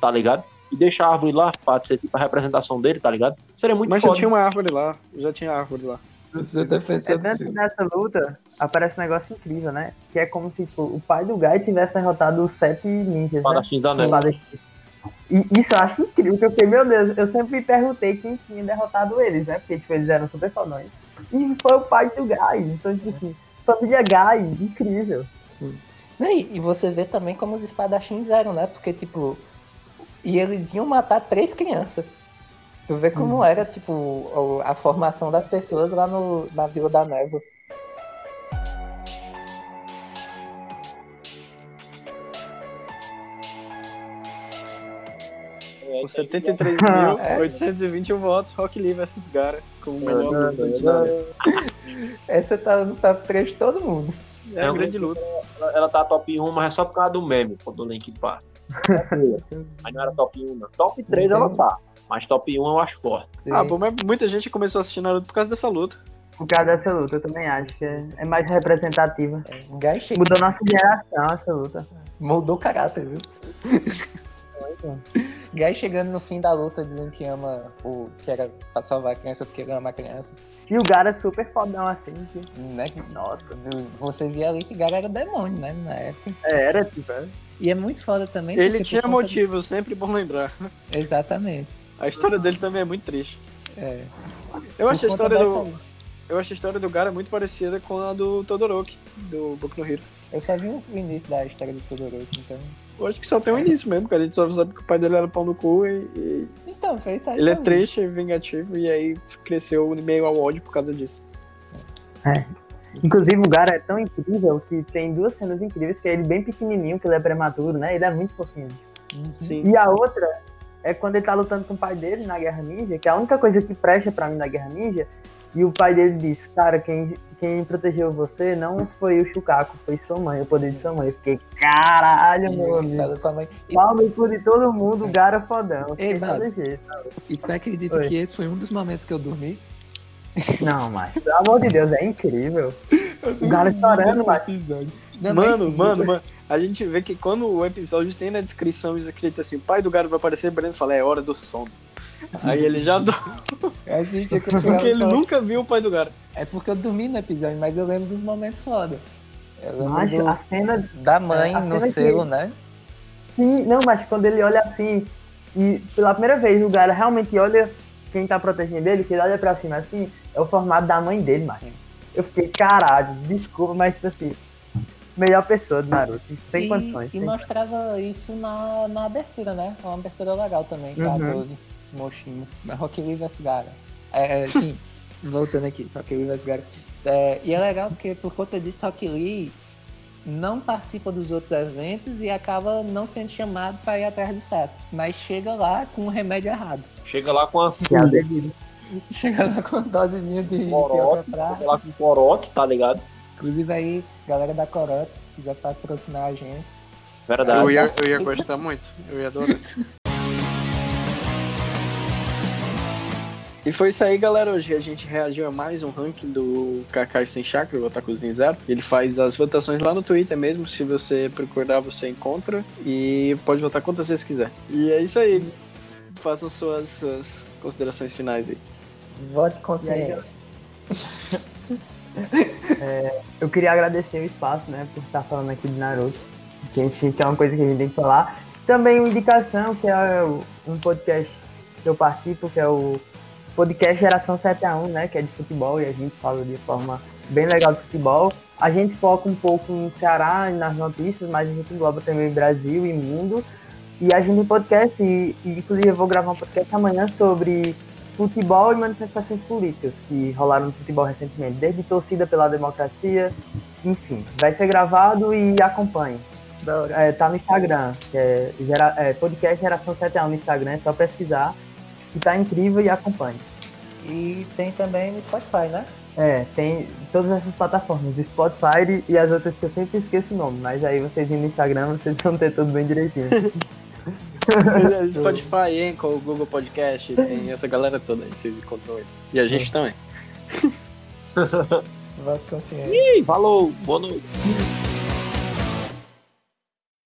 tá ligado? E deixa a árvore lá pra ser tipo a representação dele, tá ligado? Seria muito Mas já foda. tinha uma árvore lá. Já tinha árvore lá. Você É, pensando dentro dessa luta, aparece um negócio incrível, né? Que é como se tipo, o pai do Gai tivesse derrotado os sete ninjas, né? Espadachim da neve. E isso eu acho incrível, porque eu fiquei, meu Deus, eu sempre me perguntei quem tinha derrotado eles, né? Porque tipo, eles eram super fodões. E foi o pai do Gai. Então, tipo assim, família Gai, incrível. E, e você vê também como os espadachins eram, né? Porque, tipo. E eles iam matar três crianças. Tu vê como era, tipo, a formação das pessoas lá no, na Vila da Névoa. É, Com 73.821 *laughs* votos, Rock Lee versus Gara. Como o melhor luta de nada. *laughs* Essa tá no top 3 de todo mundo. É uma grande luta. Ela, ela tá top 1, mas é só por causa do meme, do Link Park. *laughs* Mas não era top 1, não. Top 3 ela tá. Mas top 1 eu acho forte. Ah, pô, mas muita gente começou a assistir Naruto por causa dessa luta. por causa dessa luta, eu também acho que é, é mais representativa. Che... Mudou nossa geração essa luta. Mudou o caráter, viu? *laughs* Guy chegando no fim da luta dizendo que ama o que era pra salvar a criança porque ele ama a criança. E o cara é super fodão assim, que... Né? Nossa, você via ali que o cara era demônio, né? Na época. É, era tipo. É. E é muito foda também. Ele tinha motivo, sempre bom lembrar. de- *laughs* Exatamente. A história dele também é muito triste. É. Eu acho a história dessa- do. Eu acho a história do Gara muito parecida com a do Todoroki, do Boku no Hero. Eu só vi o início da história do Todoroki, então. Eu acho que só tem um início mesmo, cara. A gente só sabe que o pai dele era pau no cu e, e Então, foi isso aí. ele é pra mim. triste e vingativo, e aí cresceu meio ao ódio por causa disso. Inclusive o cara é tão incrível que tem duas cenas incríveis, que é ele bem pequenininho, que ele é prematuro, né? Ele é muito fofinho. Sim. E a outra é quando ele tá lutando com o pai dele na Guerra Ninja, que é a única coisa que presta pra mim na Guerra Ninja, e o pai dele diz, cara, quem, quem protegeu você não foi o Shukaku, foi sua mãe, o poder de sua mãe. Eu fiquei, caralho, meu E, amigo. sabe, com a mãe. E, cu de todo mundo, o cara é fodão. Ei, desse jeito. e tu acredita Oi. que esse foi um dos momentos que eu dormi? Não, mas, pelo amor de Deus, é incrível. O cara chorando, mas Mano, mano, mano, a gente vê que quando o episódio tem na descrição escrito assim, pai do Gara vai aparecer, Breno fala, é hora do sono. Aí ele já dorme, *laughs* É assim que eu porque ele nunca viu o pai do Gara. É porque eu dormi no episódio, mas eu lembro dos momentos foda. Eu lembro mas do- a cena da mãe a no que- selo, né? Sim, não, mas quando ele olha assim, e pela primeira vez o cara realmente olha quem tá protegendo ele, que ele olha pra cima assim, é o formato da mãe dele, mas eu fiquei, caralho, desculpa, mas tipo assim, melhor pessoa do Naruto, sem e, condições. e mostrava isso na, na abertura, né? Uma abertura legal também, Uhum. 14, Moshimo. *laughs* Rock Lee vs Gara. É, é, sim, *laughs* voltando aqui, Rock Lee vs Gara. É, e é legal porque por conta disso, Rock Lee não participa dos outros eventos e acaba não sendo chamado para ir atrás do Sasuke, mas chega lá com o remédio errado. Chega lá com a é a. *laughs* Chega lá com dosezinha de corote, pra... chega lá com corote, tá ligado? Inclusive aí, galera da Corote, se quiser patrocinar a gente. Verdade. Eu ia, eu ia gostar muito, eu ia adorar. *laughs* E foi isso aí, galera. Hoje a gente reagiu a mais um ranking do Kakai Sem Chakra, o Otakuzinho Zero. Ele faz as votações lá no Twitter mesmo. Se você procurar, você encontra. E pode votar quantas vezes quiser. E é isso aí. Façam suas, suas considerações finais aí. Vote consciente. Eu queria agradecer o espaço, né, por estar falando aqui de Naruto, que, a gente, que é uma coisa que a gente tem que falar. Também uma indicação, que é um podcast que eu participo, que é o podcast Geração 7 a 1, né, que é de futebol, e a gente fala de forma bem legal de futebol. A gente foca um pouco no Ceará e nas notícias, mas a gente engloba também Brasil e mundo. E a gente tem podcast, e, e inclusive eu vou gravar um podcast amanhã sobre futebol e manifestações políticas que rolaram no futebol recentemente, desde torcida pela democracia, enfim. Vai ser gravado e acompanhe. É, tá no Instagram, que é, é, podcast Geração 71 no Instagram, é só pesquisar, que tá incrível e acompanhe. E tem também no Spotify, né? É, tem todas essas plataformas, o Spotify e as outras que eu sempre esqueço o nome, mas aí vocês indo no Instagram, vocês vão ter tudo bem direitinho. *laughs* Spotify, Anchor, Google Podcast, tem essa galera toda aí, vocês encontram isso. E a gente também. *laughs* Vote consciente. Falou, boa noite.